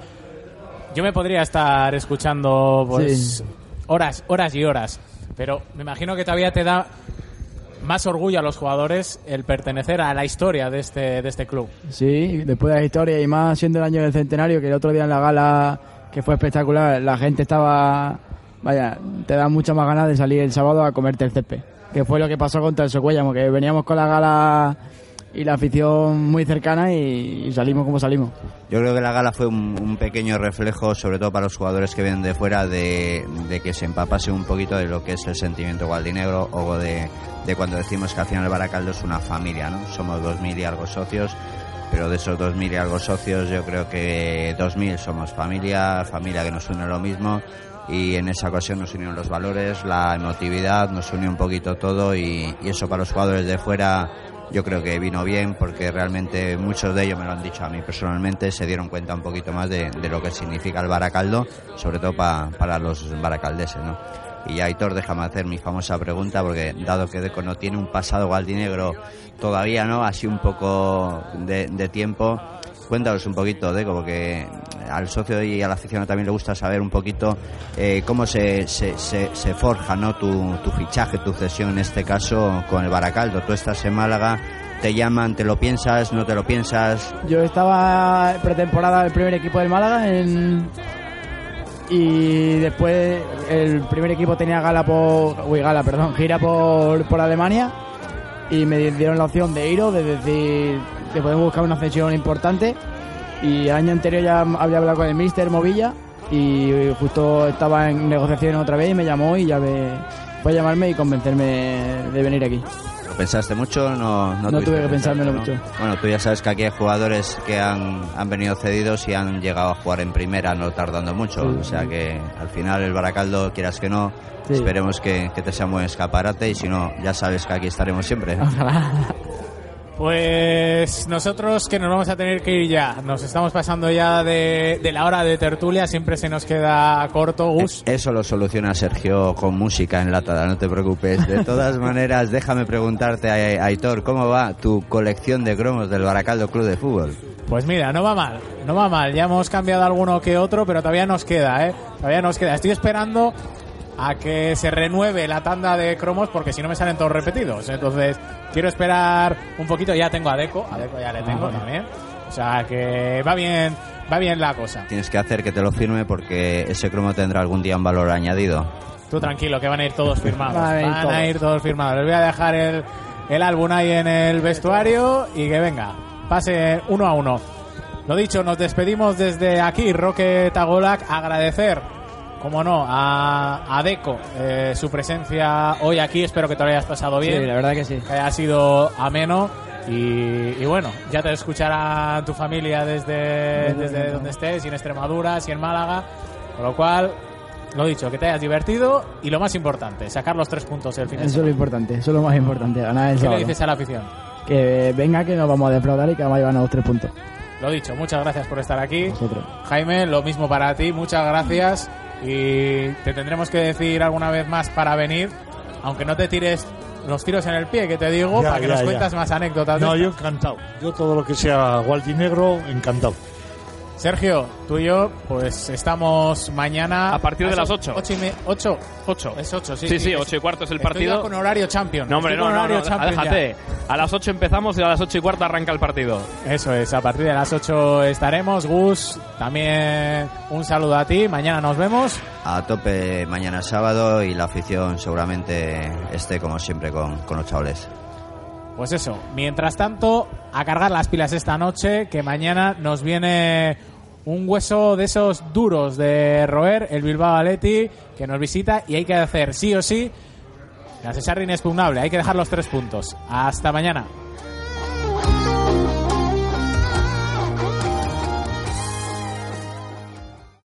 yo me podría estar escuchando pues Sí. horas, horas y horas. Pero me imagino que todavía te da más orgullo a los jugadores el pertenecer a la historia de este, de este club. Sí, después de la historia y más siendo el año del centenario, que el otro día en la gala, que fue espectacular, la gente estaba. Vaya, te da muchas más ganas de salir el sábado a comerte el césped. Que fue lo que pasó contra el Socuellamo, que veníamos con la gala y la afición muy cercana y, salimos como salimos. Yo creo que la gala fue un, pequeño reflejo, sobre todo para los jugadores que vienen de fuera, de, que se empapase un poquito de lo que es el sentimiento gualdinegro o de, de cuando decimos que al final Baracaldo es una familia, ¿no? Somos dos mil y algo socios, pero de esos dos mil y algo socios yo creo que dos mil somos familia, familia que nos une lo mismo y en esa ocasión nos unieron los valores, la emotividad, nos unió un poquito todo y eso para los jugadores de fuera yo creo que vino bien porque realmente muchos de ellos me lo han dicho a mí personalmente, se dieron cuenta un poquito más de, de lo que significa el Baracaldo, sobre todo pa- para los baracaldeses, ¿no? Y ya, Aitor, déjame hacer mi famosa pregunta, porque dado que Deco no tiene un pasado gualdinegro todavía, ¿no? Así un poco de, de tiempo, cuéntanos un poquito, Deco, porque al socio y a la afición también le gusta saber un poquito eh, cómo se, forja, ¿no? Tu, fichaje, tu cesión en este caso con el Baracaldo. Tú estás en Málaga, te llaman, te lo piensas, no te lo piensas. Yo estaba pretemporada del primer equipo del Málaga en- y después el primer equipo tenía gala por uy, gala, perdón, gira por, por Alemania y me dieron la opción de ir o de decir que podemos buscar una cesión importante y el año anterior ya había hablado con el Mister Movilla y justo estaba en negociación otra vez y me llamó y ya me fue a llamarme y convencerme de venir aquí. pensaste mucho? No, no, No tuve que pensármelo ¿no? mucho. Bueno, tú ya sabes que aquí hay jugadores que han, han venido cedidos y han llegado a jugar en primera no tardando mucho. Sí, o sea que al final el Baracaldo, quieras que no, Sí. esperemos que, que te sea un buen escaparate y si no, ya sabes que aquí estaremos siempre. Ojalá. Pues nosotros que nos vamos a tener que ir ya. Nos estamos pasando ya de, de la hora de tertulia. Siempre se nos queda corto, Gus. Eso lo soluciona Sergio con música enlatada, no te preocupes. De todas maneras, déjame preguntarte, a- Aitor, ¿cómo va tu colección de cromos del Baracaldo Club de Fútbol? Pues mira, no va mal, no va mal. Ya hemos cambiado alguno que otro, pero todavía nos queda, ¿eh? Todavía nos queda. Estoy esperando a que se renueve la tanda de cromos porque si no me salen todos repetidos. Entonces, quiero esperar un poquito. Ya tengo a Deco, a Deco ya le tengo Ah, también. O sea que va bien, va bien la cosa. Tienes que hacer que te lo firme porque ese cromo tendrá algún día un valor añadido. Tú tranquilo, que van a ir todos firmados. Van a Van ir a todos. ir todos firmados. Les voy a dejar el, el álbum ahí en el vestuario y que venga, pase uno a uno. Lo dicho, nos despedimos desde aquí, Roque Tagolac. Agradecer, como no, a, a Deco eh, su presencia hoy aquí. Espero que te lo hayas pasado bien. Sí, la verdad que sí. que haya sido ameno. Y, y bueno, ya te escuchará tu familia desde, desde donde estés, si en Extremadura, si en Málaga. Con lo cual, lo dicho, que te hayas divertido y lo más importante, sacar los tres puntos el fin de Eso es lo importante, eso es lo más importante, ganar el ¿Qué le sábado. dices a la afición? Que venga, que nos vamos a defraudar y que vamos a llevarnos los tres puntos. Lo dicho, muchas gracias por estar aquí. Jaime, lo mismo para ti, muchas gracias. Y te tendremos que decir alguna vez más para venir, aunque no te tires los tiros en el pie, que te digo, Ya, para que ya, nos ya. cuentas más anécdotas. No, yo encantado. Yo todo lo que sea Gualdinegro, encantado. Sergio, tú y yo, pues estamos mañana. A partir de eso- las ocho. Ocho y me- ocho. 8. Es ocho, sí. Sí, sí, es- 8 y cuarto es el estoy partido. ya con horario champion. No, hombre, Estoy no, con no, horario no, champion ya. déjate. A las 8 empezamos y a las 8 y cuarto arranca el partido. Eso es, a partir de las 8 estaremos. Gus, también un saludo a ti. Mañana nos vemos. A tope mañana sábado y la afición seguramente esté como siempre con, con los chavales. Pues eso, mientras tanto, a cargar las pilas esta noche, que mañana nos viene un hueso de esos duros de roer, el Bilbao Athletic, que nos visita y hay que hacer sí o sí la Cesar inexpugnable, hay que dejar los tres puntos. Hasta mañana.